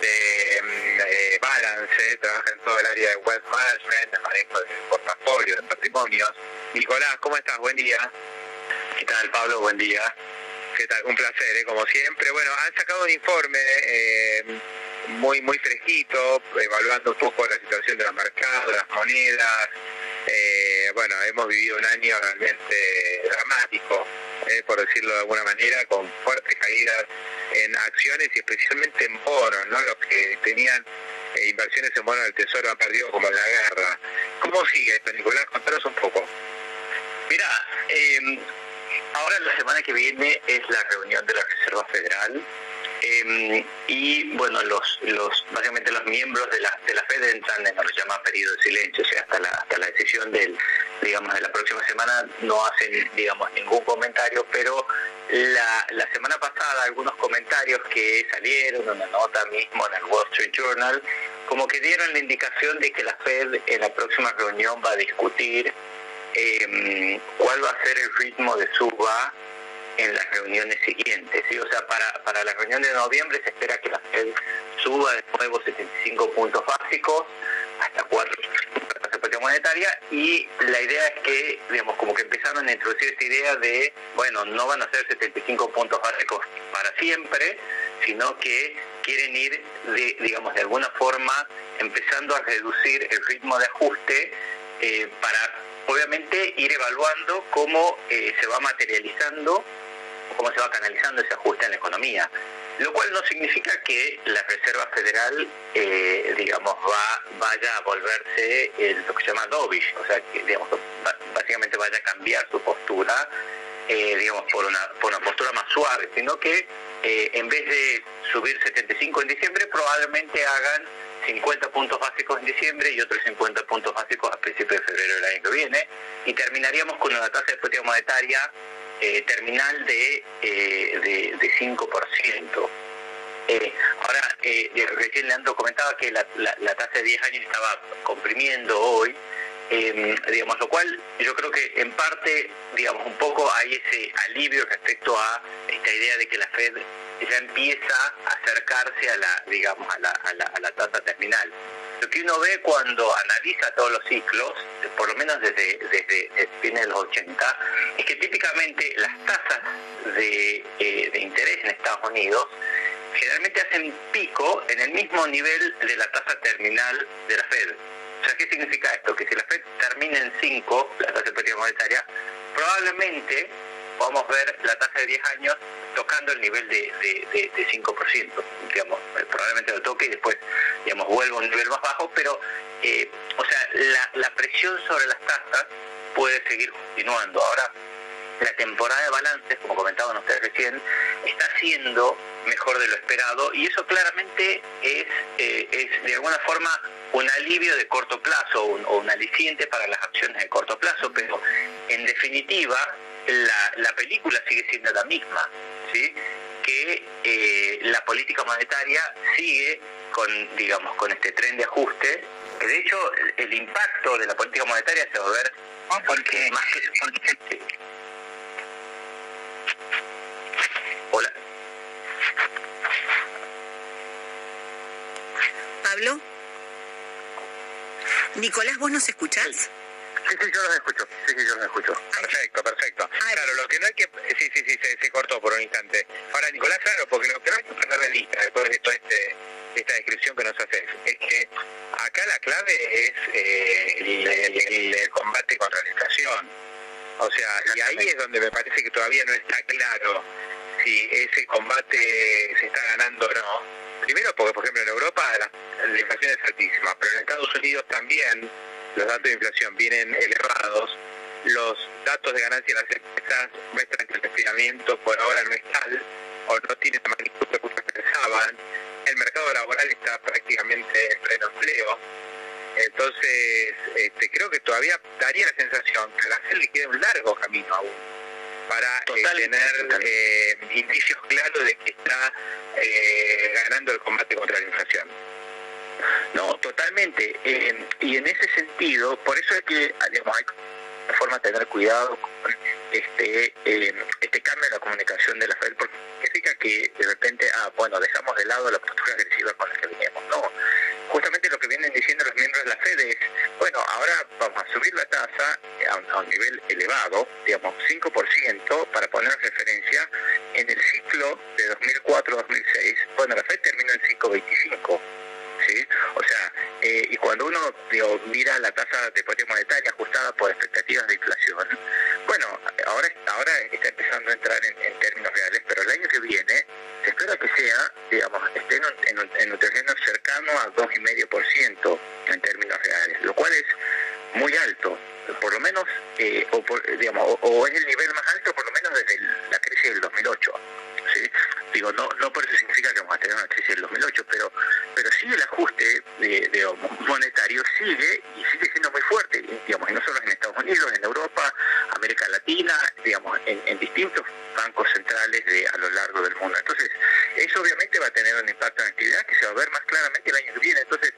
de eh, Balance, trabaja en todo el área de Wealth Management, de manejo de portafolio, de patrimonios. Nicolás, ¿cómo estás? Buen día. ¿Qué tal, Pablo? Buen día. ¿Qué tal? Un placer, ¿eh? como siempre. Bueno, han sacado un informe eh, muy muy fresquito, evaluando un poco la situación de los mercados, las monedas. Eh, bueno, hemos vivido un año realmente dramático, eh, por decirlo de alguna manera, con fuertes caídas en acciones y especialmente en bonos, ¿no? Los que tenían inversiones en bonos del Tesoro han perdido como en la guerra. ¿Cómo sigue Nicolás? Contanos un poco. Mira, Ahora la semana que viene es la reunión de la Reserva Federal em, y bueno, los, los básicamente los miembros de la, de la Fed entran en lo que se llama periodo de silencio, o sea, hasta la, hasta la decisión del, digamos, de la próxima semana no hacen, digamos, ningún comentario, pero la, la semana pasada algunos comentarios que salieron, una nota mismo en el Wall Street Journal, como que dieron la indicación de que la Fed en la próxima reunión va a discutir eh, cuál va a ser el ritmo de suba en las reuniones siguientes. ¿sí? O sea, para, para la reunión de noviembre se espera que la Fed suba de nuevo 75 puntos básicos hasta 4 de monetaria y la idea es que, digamos, como que empezaron a introducir esta idea de, bueno, no van a ser 75 puntos básicos para siempre, sino que quieren ir, de, digamos, de alguna forma empezando a reducir el ritmo de ajuste eh, para obviamente ir evaluando cómo eh, se va materializando, cómo se va canalizando ese ajuste en la economía. lo cual no significa que la Reserva Federal, eh, digamos, va, vaya a volverse lo que se llama dovish, o sea, que digamos, básicamente vaya a cambiar su postura, eh, digamos, por una, por una postura más suave, sino que eh, en vez de subir 75 en diciembre, probablemente hagan 50 puntos básicos en diciembre y otros 50 puntos básicos a principios de febrero del año que viene, y terminaríamos con una tasa de política monetaria eh, terminal de, eh, de, 5%. Eh, ahora, eh, recién Leandro comentaba que la, la, tasa de 10 años estaba comprimiendo hoy, em, digamos, lo cual yo creo que en parte, digamos, un poco hay ese alivio respecto a esta idea de que la Fed ya empieza a acercarse a la, digamos, a la, a la, a la tasa terminal. Lo que uno ve cuando analiza todos los ciclos, por lo menos desde, desde, fines de los 80, es que típicamente las tasas de, eh, de interés en Estados Unidos generalmente hacen pico en el mismo nivel de la tasa terminal de la Fed. O sea, ¿qué significa esto? Que si la Fed termina en 5, la tasa de política monetaria, probablemente podamos ver la tasa de 10 años tocando el nivel de, de, de, 5%, digamos, eh, probablemente lo toque y después, digamos, vuelva a un nivel más bajo, pero, eh, o sea, la, la presión sobre las tasas puede seguir continuando. Ahora, la temporada de balances, como comentaban ustedes recién, está siendo mejor de lo esperado y eso claramente es, eh, es de alguna forma un alivio de corto plazo o un aliciente para las acciones de corto plazo, pero en definitiva la, la película sigue siendo la misma, ¿sí? que eh, la política monetaria sigue con, digamos, con este tren de ajuste, que de hecho el, impacto de la política monetaria se va a ver porque más que... Hola. Pablo. Nicolás, ¿vos nos escuchás? Sí, sí, yo los escucho. Sí, sí, yo los escucho. Perfecto, perfecto. Claro, lo que no hay que... Sí, sí, sí, se, cortó por un instante. Ahora, Nicolás, claro, porque lo que no hay que perder de vista después de toda este, esta descripción que nos haces es que acá la clave es eh, el, combate contra la inflación. O sea, y ahí es donde me parece que todavía no está claro si ese combate se está ganando o no. Primero porque, por ejemplo, en Europa la, la inflación es altísima, pero en Estados Unidos también los datos de inflación vienen elevados, los datos de ganancia de las empresas muestran que el enfriamiento por ahora no es tal o no tiene la magnitud que muchos pensaban, el mercado laboral está prácticamente en pleno empleo, entonces este, creo que todavía daría la sensación que a la FED le queda un largo camino aún para eh, tener eh, indicios claros de que está eh, ganando el combate contra la inflación. No, totalmente. Eh, y en ese sentido, por eso es que digamos, hay una forma de tener cuidado con este eh, este cambio en la comunicación de la FED, porque significa que de repente, ah, bueno, dejamos de lado la postura agresiva con la que veníamos. No, justamente lo que vienen diciendo los miembros de la FED es, bueno, ahora vamos a subir la tasa a un, nivel elevado, digamos 5%, para poner referencia, en el ciclo de 2004-2006, bueno, la FED terminó en 5.25 o sea, eh, y cuando uno mira la tasa de política monetaria ajustada por expectativas de inflación, bueno, ahora, ahora está empezando a entrar en, términos reales, pero el año que viene se espera que sea, digamos, esté en, en, un terreno cercano a 2,5% en términos reales, lo cual es muy alto, por lo menos, eh, o, digamos, o, es el nivel más alto por lo menos desde la crisis del 2008. Digo, no, no por eso significa que vamos a tener una crisis del 2008, pero, pero sí el ajuste de, monetario sigue y sigue siendo muy fuerte, digamos, y no solo en Estados Unidos, en Europa, América Latina, digamos, en, distintos bancos centrales de, a lo largo del mundo. Entonces, eso obviamente va a tener un impacto en la actividad que se va a ver más claramente el año que viene. Entonces,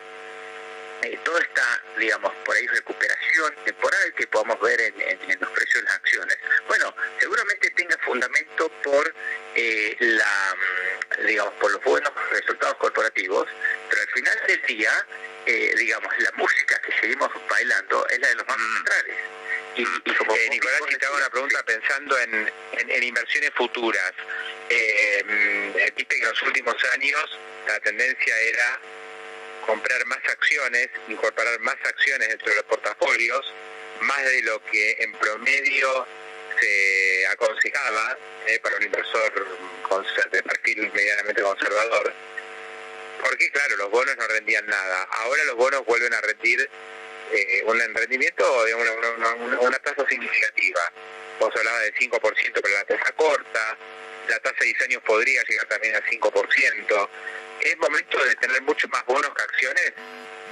eh, toda esta, digamos, por ahí recuperación temporal que podamos ver en, los precios de las acciones, bueno, seguramente tenga fundamento por eh, la, mm, digamos, por los buenos resultados corporativos, pero al final del día, eh, digamos, la música que seguimos bailando es la de los bancos mm. centrales. Y, y como Nicolás, te hago una pregunta pensando en, en, inversiones futuras. Mm, viste que en los últimos años la tendencia era comprar más acciones, incorporar más acciones dentro de los portafolios, más de lo que en promedio se aconsejaba eh, para un inversor de perfil medianamente conservador, porque claro, los bonos no rendían nada. Ahora los bonos vuelven a rendir eh, un rendimiento de una, tasa significativa. Vos hablabas del 5%, pero la tasa corta, la tasa de 10 años podría llegar también al 5%. ¿Es momento de tener mucho más bonos que acciones?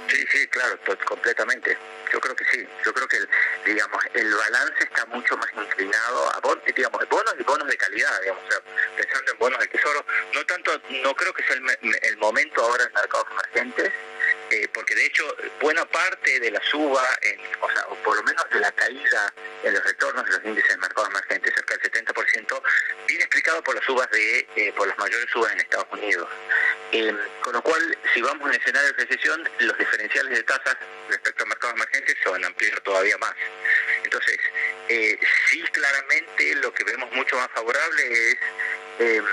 Sí, sí, claro, completamente. Yo creo que sí. Yo creo que, el, digamos, el balance está mucho más inclinado a bon- digamos, bonos y bonos de calidad, digamos, pensando en bonos del tesoro. No tanto, no creo que sea el, el momento ahora en mercados emergentes, eh, porque de hecho buena parte de la suba, en, o sea, o por lo menos de la caída en los retornos de los índices de mercados emergentes, cerca del 70%, viene explicado por las subas de, eh, por las mayores subas en Estados Unidos. Eh, con lo cual, si vamos a un escenario de recesión, los diferenciales de tasas respecto a mercados emergentes se van a ampliar todavía más. Entonces, eh, sí claramente lo que vemos mucho más favorable es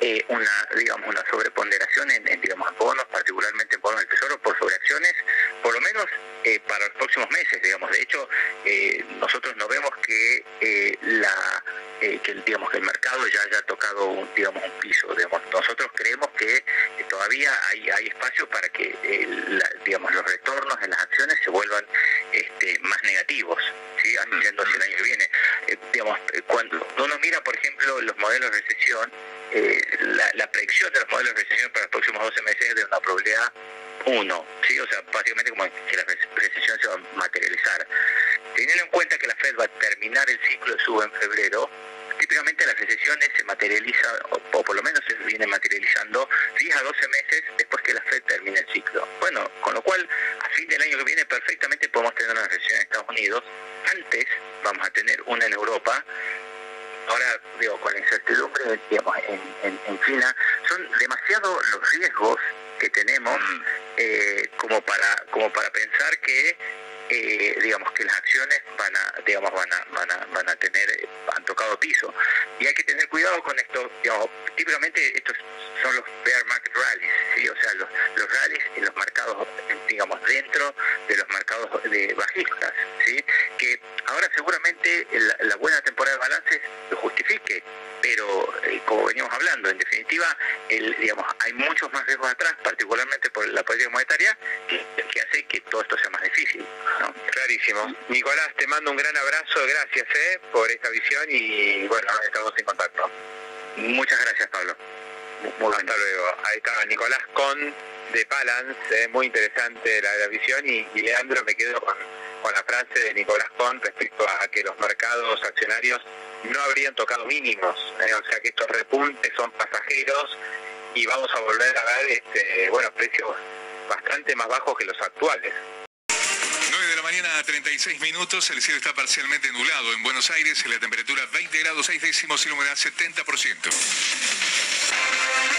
eh, una, digamos, una sobreponderación en, en, digamos, bonos, particularmente en bonos del tesoro por sobre acciones, por lo menos eh, para los próximos meses, digamos. De hecho, eh, nosotros no vemos que eh, la eh, que el, digamos que el mercado ya haya tocado un, digamos un piso. Digamos. Nosotros creemos que eh, todavía hay, hay espacio para que la- digamos los retornos en las acciones se vuelvan este, más negativos, ¿sí? yendo hacia el año que viene. Digamos, cuando uno mira, por ejemplo, los modelos de recesión, eh, la, la predicción de los modelos de recesión para los próximos 12 meses es de una probabilidad 1, ¿sí? o sea, básicamente como que la re- recesión se va a materializar. Teniendo en cuenta que la Fed va a terminar el ciclo de suba en febrero, típicamente las recesiones se materializa, o, o por lo menos se viene materializando 10 a 12 meses después que la Fed termine el ciclo. Bueno, con lo cual, a fin del año que viene perfectamente podemos tener una recesión en Estados Unidos. Antes vamos a tener una en Europa. Ahora, digo, con la incertidumbre, digamos, en, en, en China, son demasiados los riesgos que tenemos eh, como para como para pensar que eh, digamos que las acciones van a digamos van a van a, van a tener han tocado piso y hay que tener cuidado con esto digamos, típicamente estos son los bear market rallies ¿sí? o sea los, los rallies en los mercados digamos dentro de los mercados de bajistas ¿sí? que ahora seguramente la, la buena temporada de balances lo justifique pero eh, como veníamos hablando, en definitiva, el, digamos, hay muchos más riesgos atrás, particularmente por la política monetaria, que, que hace que todo esto sea más difícil. ¿no? Clarísimo. Nicolás, te mando un gran abrazo, gracias eh, por esta visión y bueno, estamos en contacto. Muchas gracias, Pablo. Muy Hasta luego. Ahí está Nicolás con de Balance, eh, muy interesante la, la visión y, y, Leandro me quedo con, con, la frase de Nicolás Con respecto a, que los mercados accionarios no habrían tocado mínimos, eh, o sea que estos repuntes son pasajeros y vamos a volver a ver este, bueno, precios bastante más bajos que los actuales. 9 de la mañana a 36 minutos, el cielo está parcialmente nublado en Buenos Aires, la temperatura 20 grados 6 décimos y la humedad 70%.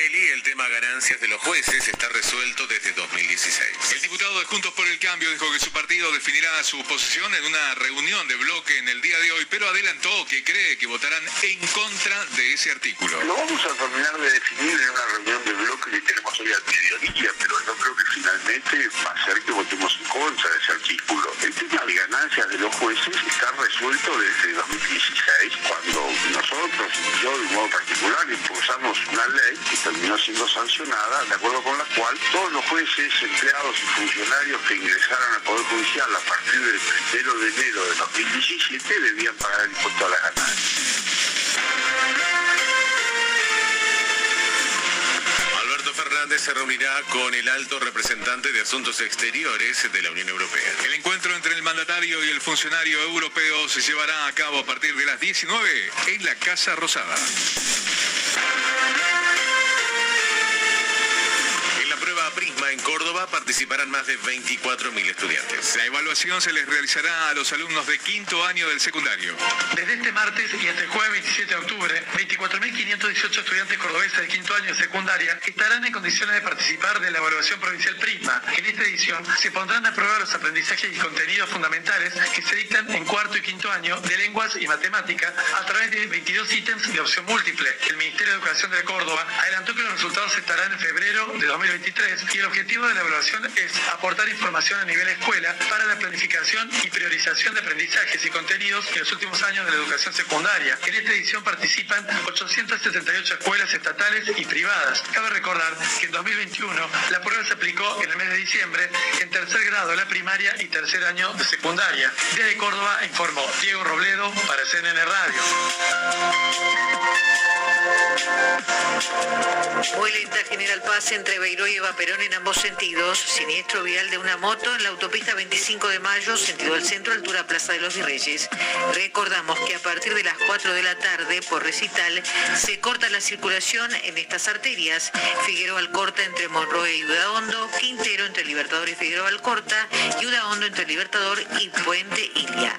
El tema ganancias de los jueces está resuelto desde 2016. El diputado de Juntos por el Cambio dijo que su partido definirá su posición en una reunión de bloque en el día de hoy, pero adelantó que cree que votarán en contra de ese artículo. Lo vamos a terminar de definir en una reunión de bloque que tenemos hoy al mediodía, pero yo creo que finalmente va a ser que votemos en contra de ese artículo. El tema de ganancias de los jueces está resuelto desde 2016, cuando nosotros, yo de modo particular, impulsamos una ley que terminó siendo sancionada, de acuerdo con la cual todos los jueces, empleados y funcionarios que ingresaran al Poder Judicial a partir del 1 de enero de 2017 debían pagar el impuesto a las ganancias. Alberto Fernández se reunirá con el alto representante de Asuntos Exteriores de la Unión Europea. El encuentro entre el mandatario y el funcionario europeo se llevará a cabo a partir de las 19 en la Casa Rosada. Córdoba participarán más de 24.000 estudiantes. La evaluación se les realizará a los alumnos de quinto año del secundario. Desde este martes y hasta el jueves 27 de octubre, 24.518 estudiantes cordobeses de quinto año de secundaria estarán en condiciones de participar de la evaluación provincial Prisma. En esta edición se pondrán a prueba los aprendizajes y contenidos fundamentales que se dictan en cuarto y quinto año de lenguas y matemáticas a través de 22 ítems de opción múltiple. El Ministerio de Educación de Córdoba adelantó que los resultados estarán en febrero de 2023 y el objetivo objetivo de la evaluación es aportar información a nivel escuela para la planificación y priorización de aprendizajes y contenidos en los últimos años de la educación secundaria. En esta edición participan 878 escuelas estatales y privadas. Cabe recordar que en 2021 la prueba se aplicó en el mes de diciembre en tercer grado de la primaria y tercer año de secundaria. Desde Córdoba informó Diego Robledo para CNN Radio. Muy lenta General Paz entre Beiró y Eva Perón en ambos sentidos. Siniestro vial de una moto en la autopista 25 de mayo, sentido del centro, altura Plaza de los Virreyes. Recordamos que a partir de las 4 de la tarde, por recital, se corta la circulación en estas arterias. Figueroa Alcorta entre Monroe y Udaondo, Quintero entre Libertador y Figueroa Alcorta y Udaondo entre Libertador y Puente Ilia.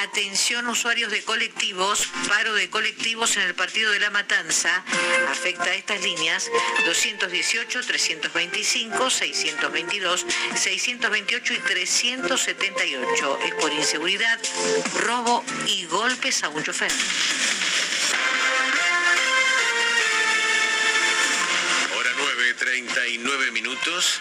Atención usuarios de colectivos, paro de colectivos en el partido de la Matanza. Afecta a estas líneas 218, 325, 622, 628 y 378. Es por inseguridad, robo y golpes a un chofer. Hora 9, 39 minutos.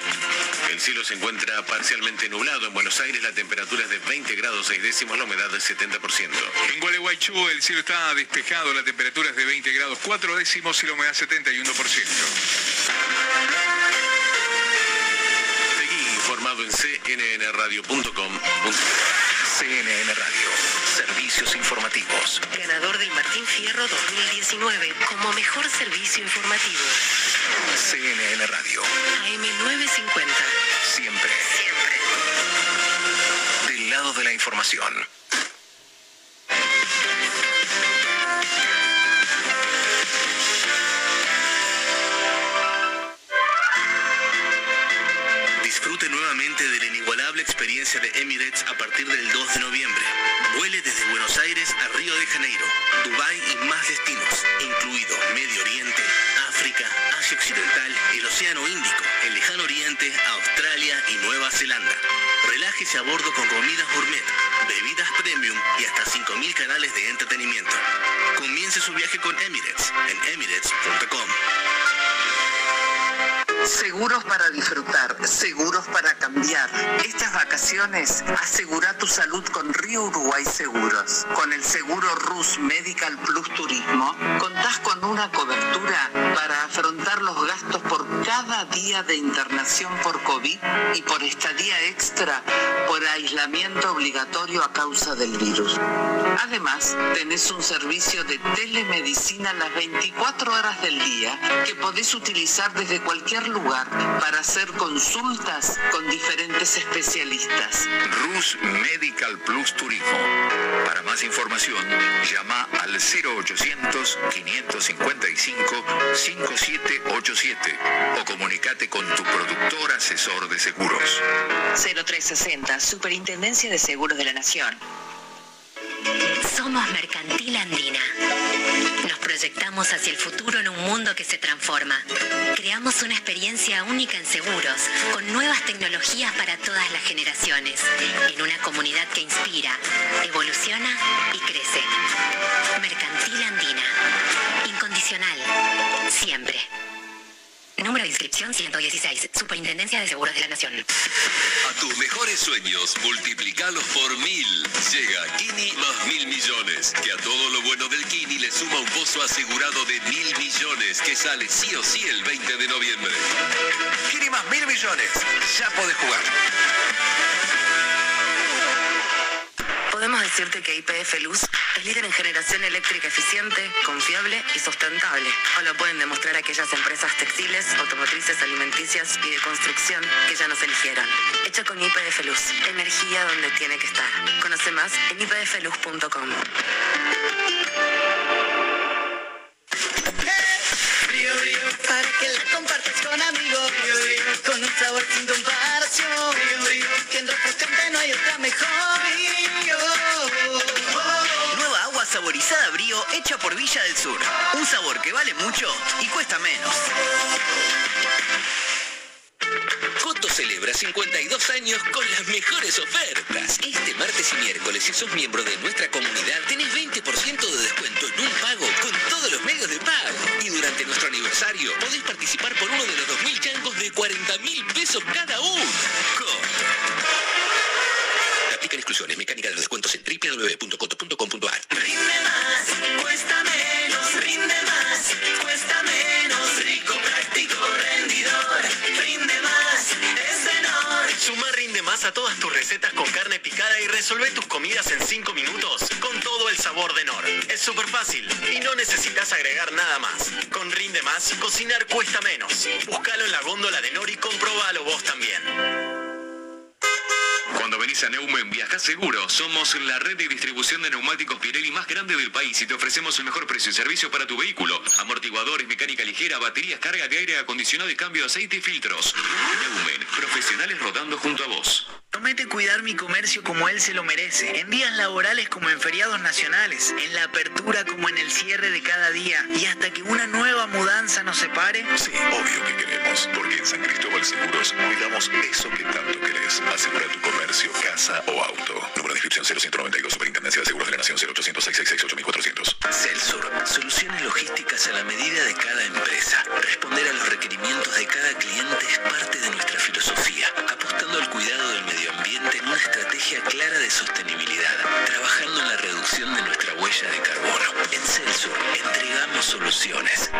El cielo se encuentra parcialmente nublado. En Buenos Aires la temperatura es de 20 grados 6 décimos, la humedad del 70%. En Gualeguaychú el cielo está despejado, la temperatura es de 20 grados 4 décimos y la humedad 71%. cnnradio.com. CNN Radio. Servicios informativos. Ganador del Martín Fierro 2019 como mejor servicio informativo. CNN Radio. AM950. Siempre. Siempre. Del lado de la información. Experiencia de Emirates a partir del 2 de noviembre. Vuele desde Buenos Aires a Río de Janeiro, Dubái y más destinos, incluido Medio Oriente, África, Asia Occidental, el Océano Índico, el Lejano Oriente, Australia y Nueva Zelanda. Relájese a bordo con comidas gourmet, bebidas premium y hasta 5.000 canales de entretenimiento. Comience su viaje con Emirates en emirates.com. Seguros para disfrutar, seguros para cambiar. Estas vacaciones asegura tu salud con Río Uruguay Seguros. Con el seguro RUS Medical Plus Turismo, contás con una cobertura para afrontar los gastos por cada día de internación por COVID y por estadía extra por aislamiento obligatorio a causa del virus. Además, tenés un servicio de telemedicina las 24 horas del día que podés utilizar desde cualquier lugar para hacer consultas con diferentes especialistas. Rus Medical Plus Turismo. Para más información, llama al 0800 555 5787 o comunícate con tu productor asesor de seguros. 0360, Superintendencia de Seguros de la Nación. Somos Mercantil Andina. Nos proyectamos hacia el futuro en un mundo que se transforma. Creamos una experiencia única en seguros, con nuevas tecnologías para todas las generaciones, en una comunidad que inspira, evoluciona y crece. Mercantil Andina. Incondicional. Siempre. Número de inscripción 116. Superintendencia de Seguros de la Nación. A tus mejores sueños, multiplicalos por mil. Llega Kini más mil millones, que a todo lo bueno del Kini le suma un pozo asegurado de mil millones, que sale sí o sí el 20 de noviembre. Kini más mil millones. Ya podés jugar. Podemos decirte que IPF Luz es líder en generación eléctrica eficiente, confiable y sustentable. O lo pueden demostrar aquellas empresas textiles, automotrices, alimenticias y de construcción que ya nos eligieron. Hecho con IPF Luz, energía donde tiene que estar. Conoce más en ipfluz.com. Para que la compartas con amigos. Con un sabor sin comparación. Que en refrescante no hay otra mejor. Saborizada brío hecha por Villa del Sur. Un sabor que vale mucho y cuesta menos. Coto celebra 52 años con las mejores ofertas. Este martes y miércoles, si sos miembro de nuestra comunidad, tenés 20% de descuento en un pago con todos los medios de pago. Y durante nuestro aniversario podés participar por uno de los 2.000 changos de 40 mil pesos cada uno. Exclusiones. Mecánica de descuentos en www.coto.com.ar. Rinde más, cuesta menos, rinde más, cuesta menos, rico, práctico, rendidor, rinde más, es Denor. Suma rinde más a todas tus recetas con carne picada y resolve tus comidas en 5 minutos con todo el sabor de Nor. Es súper fácil y no necesitas agregar nada más. Con Rinde Más, cocinar cuesta menos. Búscalo en la góndola de Nor y comprobalo vos también. Cuando venís a Neumen, viajás seguro. Somos la red de distribución de neumáticos Pirelli más grande del país y te ofrecemos el mejor precio y servicio para tu vehículo. Amortiguadores, mecánica ligera, baterías, carga de aire acondicionado y cambio de aceite y filtros. Neumen, profesionales rodando junto a vos. Promete cuidar mi comercio como él se lo merece, en días laborales como en feriados nacionales, en la apertura como en el cierre de cada día, y hasta que una nueva mudanza nos separe. Sí, obvio que queremos, porque en San Cristóbal Seguros cuidamos eso que tanto querés. Asegura tu comercio, casa o auto. Número de inscripción 0192, Superintendencia de Seguros de la Nación 0800 666 8400. Celsur, soluciones logísticas a la medida de cada empresa. Responder a los requerimientos de cada cliente es parte de nuestra filosofía, apostando al cuidado del medio ambiente en una estrategia clara de sostenibilidad, trabajando en la reducción de nuestra huella de carbono. En Celsur entregamos soluciones.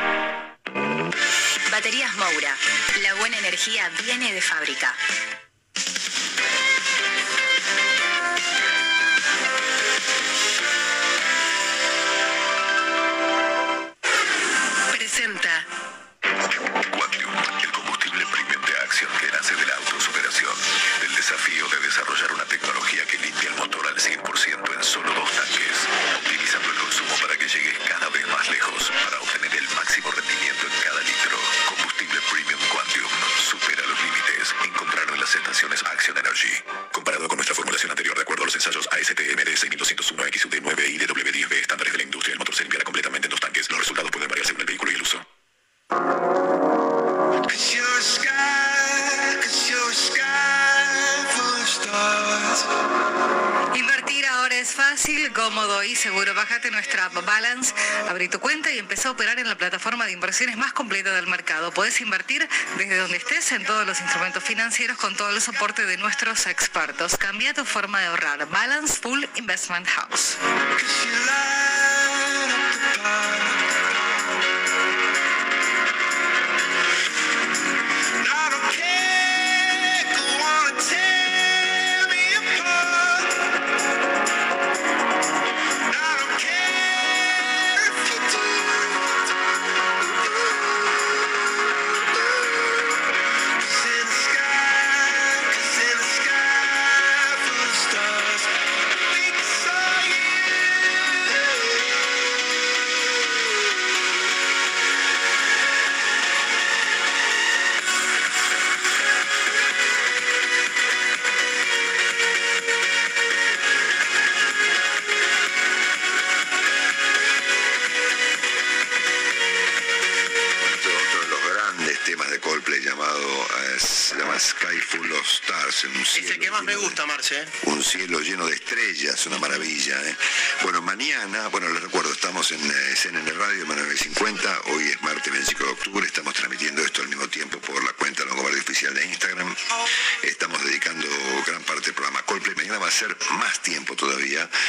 Baterías Moura. La buena energía viene de fábrica. A operar en la plataforma de inversiones más completa del mercado. Podés invertir desde donde estés en todos los instrumentos financieros con todo el soporte de nuestros expertos. Cambia tu forma de ahorrar. Balance Full Investment House.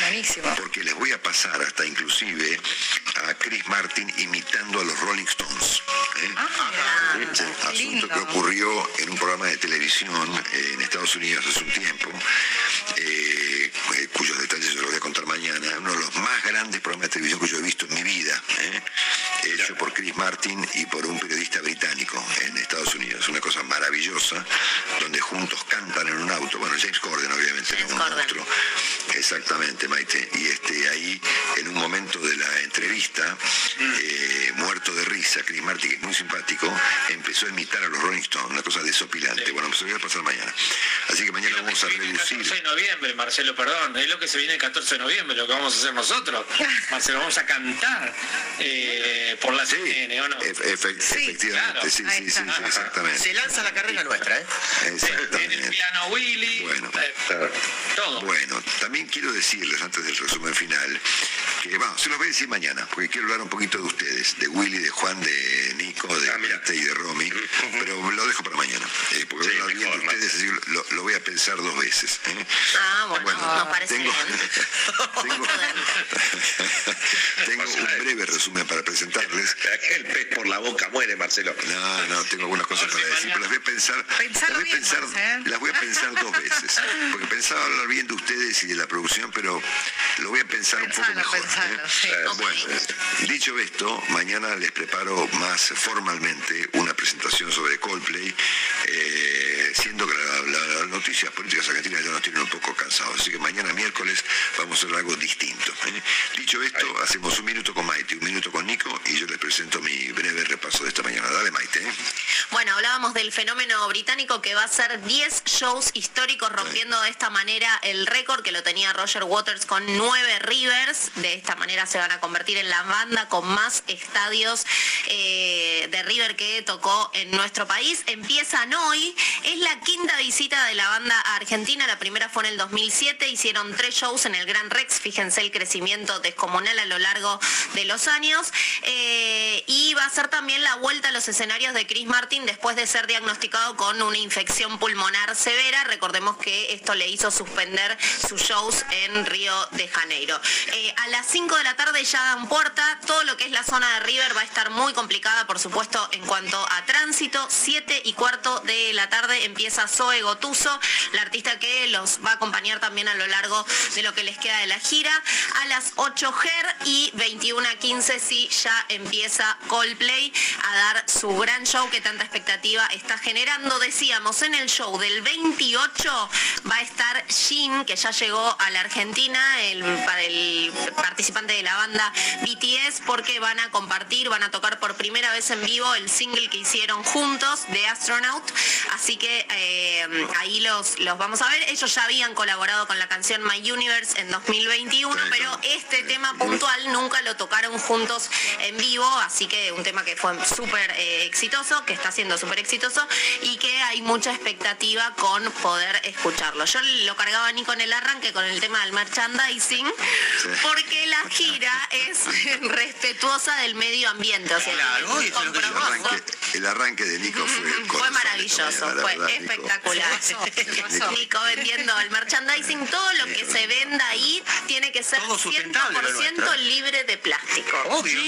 Buenísimo. Porque les voy a pasar hasta inclusive a Chris Martin imitando a los Rolling Stones. ¿eh? Sí, asunto que ocurrió en un programa de televisión eh, en Estados Unidos hace un tiempo, eh, eh, cuyos detalles se los voy a contar mañana, uno de los más grandes programas de televisión que yo he visto en mi vida, ¿eh? hecho por Chris Martin y por un periodista británico en Estados Unidos, una cosa maravillosa, donde exactamente, Maite, y este, ahí en un momento de la entrevista, eh, muerto de risa, Chris Martin, que es muy simpático, empezó a imitar a los Rolling Stones, una cosa desopilante. Bueno, pues se lo voy a pasar mañana. Así que mañana vamos a reducir. 14 de noviembre, Marcelo, perdón, es lo que se viene el 14 de noviembre, lo que vamos a hacer nosotros. [laughs] Marcelo, vamos a cantar eh, por la CNN, ¿o no? Efe- efe- efectivamente, sí, sí, sí, sí, exactamente. Se lanza la carrera nuestra, ¿eh? Exactamente. Piano Willy, Bueno, todo. Bueno, también quiero decirles antes del resumen final que vamos, se los voy a decir mañana, porque quiero hablar un poquito de ustedes, de Willy, de Juan, de Nico, de Ah, y de Romy, pero lo dejo para mañana, eh, porque voy a lo, lo voy a pensar dos veces. Ah, bueno, Bueno, nos parece tengo- bien. [laughs] Tengo un breve resumen para presentarles. El pez por la boca muere, Marcelo. No, no, tengo algunas cosas para decir, pero las voy a pensar, las voy a pensar, las voy a pensar dos veces. Porque pensaba hablar bien de ustedes y de la producción, pero lo voy a pensar un poco mejor. ¿eh? Eh, Bueno, dicho esto, mañana les preparo más formalmente una presentación sobre Coldplay, eh, siendo que la- la- las noticias políticas argentinas ya nos tienen un poco cansados. Así que mañana miércoles vamos a hacer algo distinto. ¿eh? Dicho esto, hacemos un minuto con Maite, un minuto con Nico y yo les presento mi breve repaso de esta mañana. Dale, Maite. ¿eh? Bueno, hablábamos del fenómeno británico que va a ser 10 shows históricos rompiendo de esta manera el récord que lo tenía Roger Waters con 9 Rivers. De esta manera se van a convertir en la banda con más estadios eh, de River que tocó en nuestro país. Empiezan hoy. Es la quinta visita de la banda a Argentina. La primera fue en el 2007. Hicieron tres shows en el Gran Rex. Fíjense el crecimiento descomunal a lo largo de los años. Eh, y va a ser también la vuelta a los escenarios de Chris Martin después de ser diagnosticado con una infección pulmonar severa. Recordemos que esto le hizo suspender sus shows en Río de Janeiro. Eh, a las 5 de la tarde ya dan puerta. Todo lo que es la zona de River va a estar muy complicada, por supuesto, en cuanto a tránsito. 7 y cuarto de la tarde empieza Zoe Gotuso, la artista que los va a acompañar también a lo largo de lo que les queda de la gira. A las 8 Ger y 21 a 15 sí ya empieza Coldplay a dar su gran show que tanta expectativa está generando. Decíamos, en el show del 28 va a estar Jin, que ya llegó a la Argentina, el, el participante de la banda BTS, porque van a compartir, van a tocar por primera vez en vivo el single que hicieron juntos de Astronaut. Así que eh, ahí los, los vamos a ver. Ellos ya habían colaborado con la canción My Universe en 2021, pero este tema puntual nunca lo tocaron juntos en vivo, así que un tema que fue súper eh, exitoso, que está siendo súper exitoso y que hay mucha expectativa con poder escucharlo. Yo lo cargaba ni con el arranque con el tema del merchandising, porque la gira es [laughs] respetuosa del medio ambiente. O sea, Claro. El arranque de Nico fue [laughs] Fue maravilloso, espectacular. Nico vendiendo el merchandising, todo lo que se venda ahí tiene que ser Todo sustentable, lo 100% nuestro. libre de plástico. Obvio,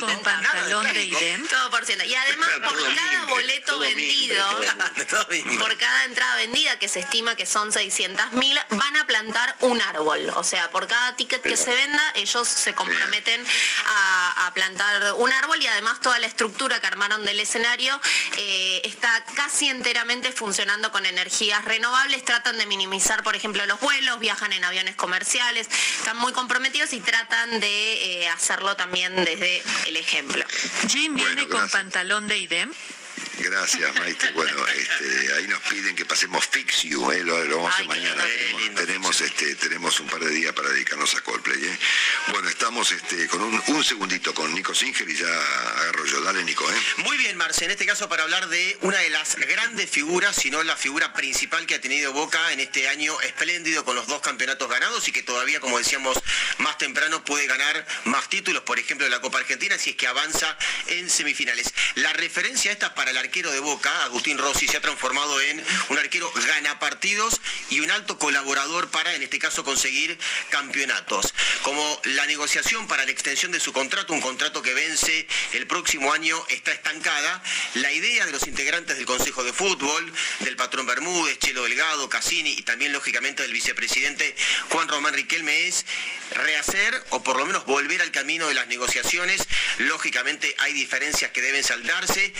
con de de idem. Todo por ciento. Y además, por Todo cada boleto vendido, [laughs] por cada entrada vendida, que se estima que son 600.000, van a plantar un árbol. O sea, por cada ticket que se venda, ellos se comprometen a, a plantar un árbol y además toda la estructura que armaron del escenario eh, está casi enteramente funcionando con energías renovables. Tratan de minimizar, por ejemplo, los vuelos, viajan en aviones comerciales, están muy comprometidos y tratan de eh, hacerlo también desde el ejemplo. Jim viene con pantalón de idem. Gracias, Maite. Bueno, este, ahí nos piden que pasemos Fix You, ¿eh? lo, lo vamos a hacer mañana. Tenemos, tenemos, este, tenemos un par de días para dedicarnos a Coldplay. ¿eh? Bueno, estamos este, con un, un segundito con Nico Singer y ya agarro yo. Dale, Nico. ¿eh? Muy bien, Marce, en este caso para hablar de una de las grandes figuras, si no la figura principal que ha tenido Boca en este año espléndido con los dos campeonatos ganados y que todavía, como decíamos más temprano, puede ganar más títulos, por ejemplo, de la Copa Argentina, si es que avanza en semifinales. La referencia esta para el arquero de Boca, Agustín Rossi, se ha transformado en un arquero gana partidos y un alto colaborador para, en este caso, conseguir campeonatos. Como la negociación para la extensión de su contrato, un contrato que vence el próximo año, está estancada, la idea de los integrantes del Consejo de Fútbol, del patrón Bermúdez, Chelo Delgado, Cassini y también, lógicamente, del vicepresidente Juan Román Riquelme es rehacer o por lo menos volver al camino de las negociaciones. Lógicamente hay diferencias que deben saldarse.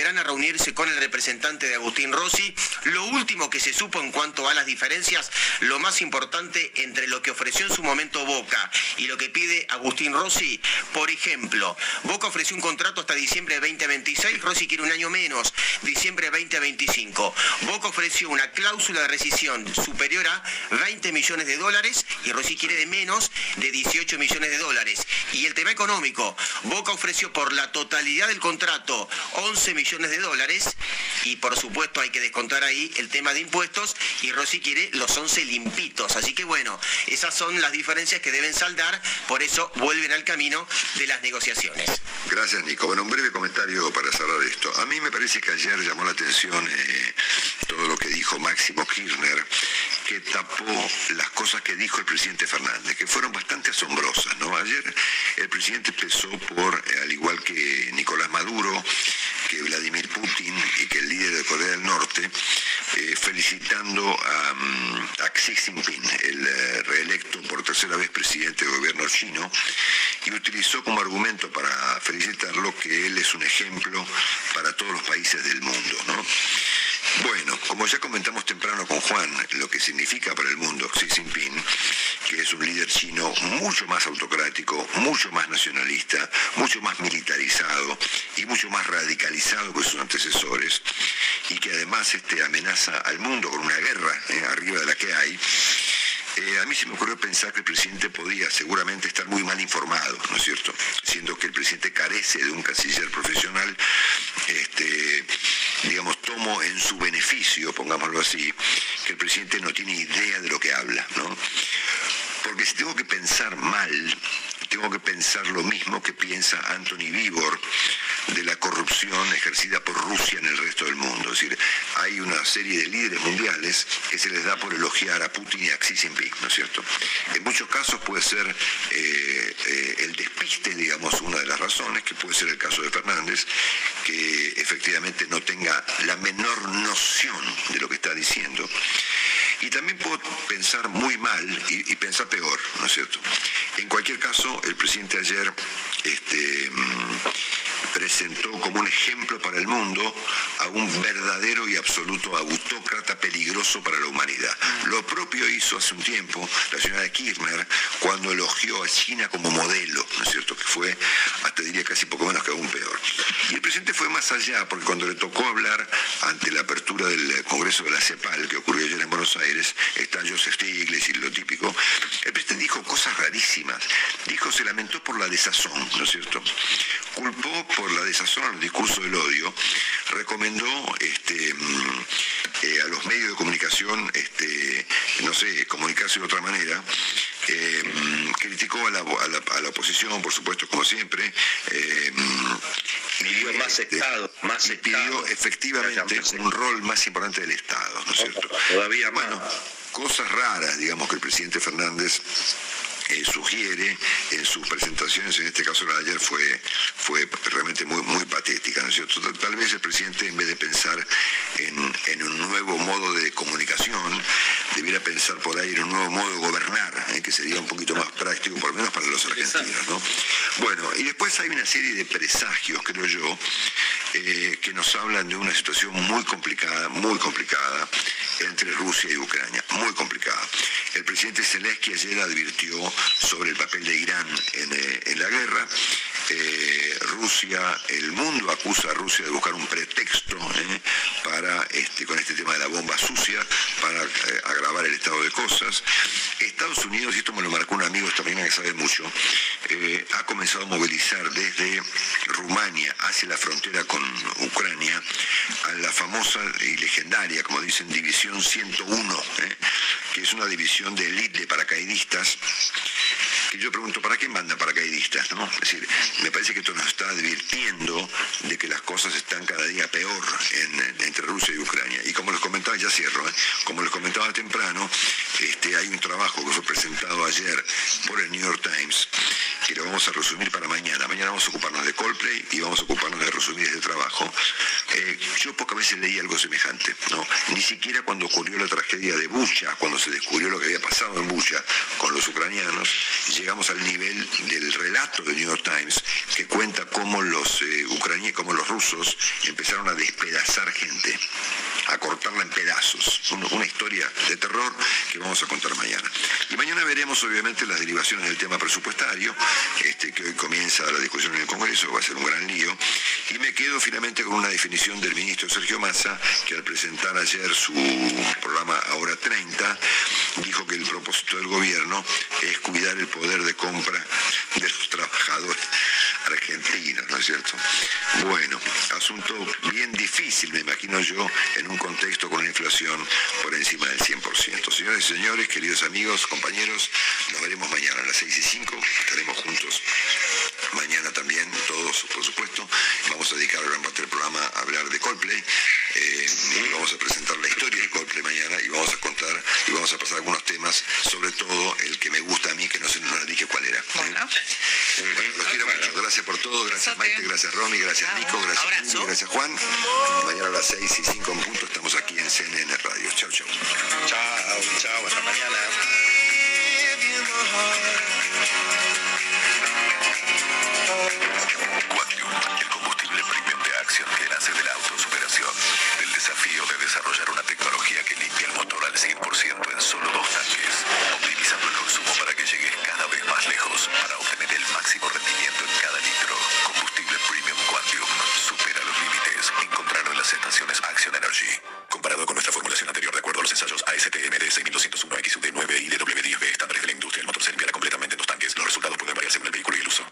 Volverán a reunirse con el representante de Agustín Rossi. Lo último que se supo en cuanto a las diferencias, lo más importante entre lo que ofreció en su momento Boca y lo que pide Agustín Rossi, por ejemplo, Boca ofreció un contrato hasta diciembre de 2026, Rossi quiere un año menos, diciembre de 2025. Boca ofreció una cláusula de rescisión superior a 20 millones de dólares y Rossi quiere de menos de 18 millones de dólares. Y el tema económico, Boca ofreció por la totalidad del contrato 11 millones millones de dólares y por supuesto hay que descontar ahí el tema de impuestos y Rossi quiere los 11 limpitos. Así que bueno, esas son las diferencias que deben saldar, por eso vuelven al camino de las negociaciones. Gracias, Nico. Bueno, un breve comentario para cerrar esto. A mí me parece que ayer llamó la atención eh, todo lo que dijo Máximo Kirchner, que tapó las cosas que dijo el presidente Fernández, que fueron bastante asombrosas. ¿no? Ayer el presidente empezó por, eh, al igual que Nicolás Maduro, que Vladimir Putin y que el líder de Corea del Norte, eh, felicitando a, mm, a, Xi Jinping, el eh, reelecto por tercera vez presidente del gobierno chino, y utilizó como argumento para felicitarlo que él es un ejemplo para todos los países del mundo. ¿no? Bueno, como ya comentamos temprano con Juan, lo que significa para el mundo Xi Jinping, que es un líder chino mucho más autocrático, mucho más nacionalista, mucho más militarizado y mucho más radicalizado que sus antecesores, y que además este, amenaza al mundo con una guerra eh, arriba de la que hay, eh, a mí se me ocurrió pensar que el presidente podía seguramente estar muy mal informado, ¿no es cierto? Siendo que el presidente carece de un canciller profesional, este, digamos, tomo en su beneficio, pongámoslo así, que el presidente no tiene idea de lo que habla, ¿no? Porque si tengo que pensar mal, tengo que pensar lo mismo que piensa Anthony Vivor de la corrupción ejercida por Rusia en el resto del mundo. Es decir, hay una serie de líderes mundiales que se les da por elogiar a Putin y a Xi Jinping, ¿no es cierto? En muchos casos puede ser eh, eh, el despiste, digamos, una de las razones, que puede ser el caso de Fernández, que efectivamente no tenga la menor noción de lo que está diciendo. Y también puedo pensar muy mal y, y, pensar peor, ¿no es cierto? En cualquier caso, el presidente ayer este, presentó como un ejemplo para el mundo a un verdadero y absoluto autócrata peligroso para la humanidad. Lo propio hizo hace un tiempo la señora Kirchner cuando elogió a China como modelo, ¿no es cierto? Que fue, hasta diría casi poco menos que aún peor. Y el presidente fue más allá, porque cuando le tocó hablar ante la apertura del Congreso de la CEPAL, que ocurrió ayer en Buenos Aires, está Joseph Stiglitz y lo típico, el presidente dijo cosas rarísimas. Dijo, se lamentó por la desazón, ¿no es cierto? Culpó por la desazón al discurso del odio, recomendó este, eh, a los medios de comunicación, este, no sé, comunicarse de otra manera, eh, criticó a la, a, la, a la, oposición, por supuesto, como siempre. Eh, pidió más Estado, más y pidió Estado. efectivamente un rol más importante del Estado, ¿no es cierto? Todavía bueno, más. cosas raras, digamos, que el presidente Fernández eh, sugiere en sus presentaciones, en este caso la de ayer fue, fue realmente muy, muy patética, ¿no es cierto? Tal, vez el presidente en vez de pensar en, en, un nuevo modo de comunicación, debiera pensar por ahí en un nuevo modo de gobernar, ¿eh? que sería un poquito más práctico, por lo menos para los argentinos, ¿no? Bueno, y después hay una serie de presagios, creo yo, eh, que nos hablan de una situación muy complicada, muy complicada entre Rusia y Ucrania, muy complicada. El presidente Zelensky ayer advirtió sobre el papel de Irán en, eh, la guerra. Eh, Rusia, el mundo acusa a Rusia de buscar un pretexto eh, para este, con este tema de la bomba sucia, para agravar el estado de cosas. Estados Unidos, y esto me lo marcó un amigo esta mañana que sabe mucho, ha comenzado a movilizar desde Rumania hacia la frontera con Ucrania a la famosa y legendaria, como dicen, División 101, que es una división de élite paracaidistas yo pregunto, ¿para qué mandan paracaidistas? ¿no? Es decir, me parece que esto nos está advirtiendo de que las cosas están cada día peor en, entre Rusia y Ucrania. Y como les comentaba, ya cierro, ¿eh? como les comentaba temprano, este, hay un trabajo que fue presentado ayer por el New York Times, que lo vamos a resumir para mañana. Mañana vamos a ocuparnos de Coldplay y vamos a ocuparnos de resumir este trabajo. Eh, yo pocas veces leí algo semejante, ¿no? Ni siquiera cuando ocurrió la tragedia de Bucha, cuando se descubrió lo que había pasado en Bucha con los ucranianos, llegamos al nivel del relato del New York Times que cuenta cómo los eh, ucranianos, cómo los rusos empezaron a despedazar gente, a cortarla en pedazos. Una, una, historia de terror que vamos a contar mañana. Y mañana veremos obviamente las derivaciones del tema presupuestario, este, que hoy comienza la discusión en el Congreso, va a ser un gran lío. Y me quedo finalmente con una definición del ministro Sergio Massa, que al presentar ayer su programa Ahora 30, dijo que el propósito del gobierno es cuidar el poder de compra de los trabajadores. argentinos, ¿no es cierto? Bueno, asunto bien difícil, me imagino yo, en un contexto con una inflación por encima del 100%. Señores señores, queridos amigos, compañeros, nos veremos mañana a las 6 y 5, estaremos juntos mañana también, todos, por supuesto. Vamos a dedicar gran parte del programa a hablar de Coldplay. Eh, vamos a presentar la historia de Coldplay mañana y vamos a contar y vamos a pasar algunos temas, sobre todo el que me gusta a mí, que no sé, no le dije cuál era. Bueno, los quiero mucho. Gracias por todo. Gracias Maite, gracias Romy, gracias Nico, gracias gracias Juan. Mañana a las 6 y 5 en punto estamos aquí en CNN Radio. Chao, chao. Chao, chao, hasta mañana. El combustible premium de acción que nace de la autosuperación, del desafío de desarrollar una tecnología que limpia el motor al 100% en solo dos tanques, optimizando el consumo para que llegues cada vez más lejos, para obtener el máximo rendimiento en cada litro. Combustible premium Quantium supera los límites. Encontrarlo en las estaciones Action Energy. Comparado con nuestra formulación anterior, de acuerdo a los ensayos ASTM de 6201 XUD9 y DW10B estándares de la industria, el motor se limpiará completamente en dos tanques. Los resultados pueden variar según el vehículo y el uso.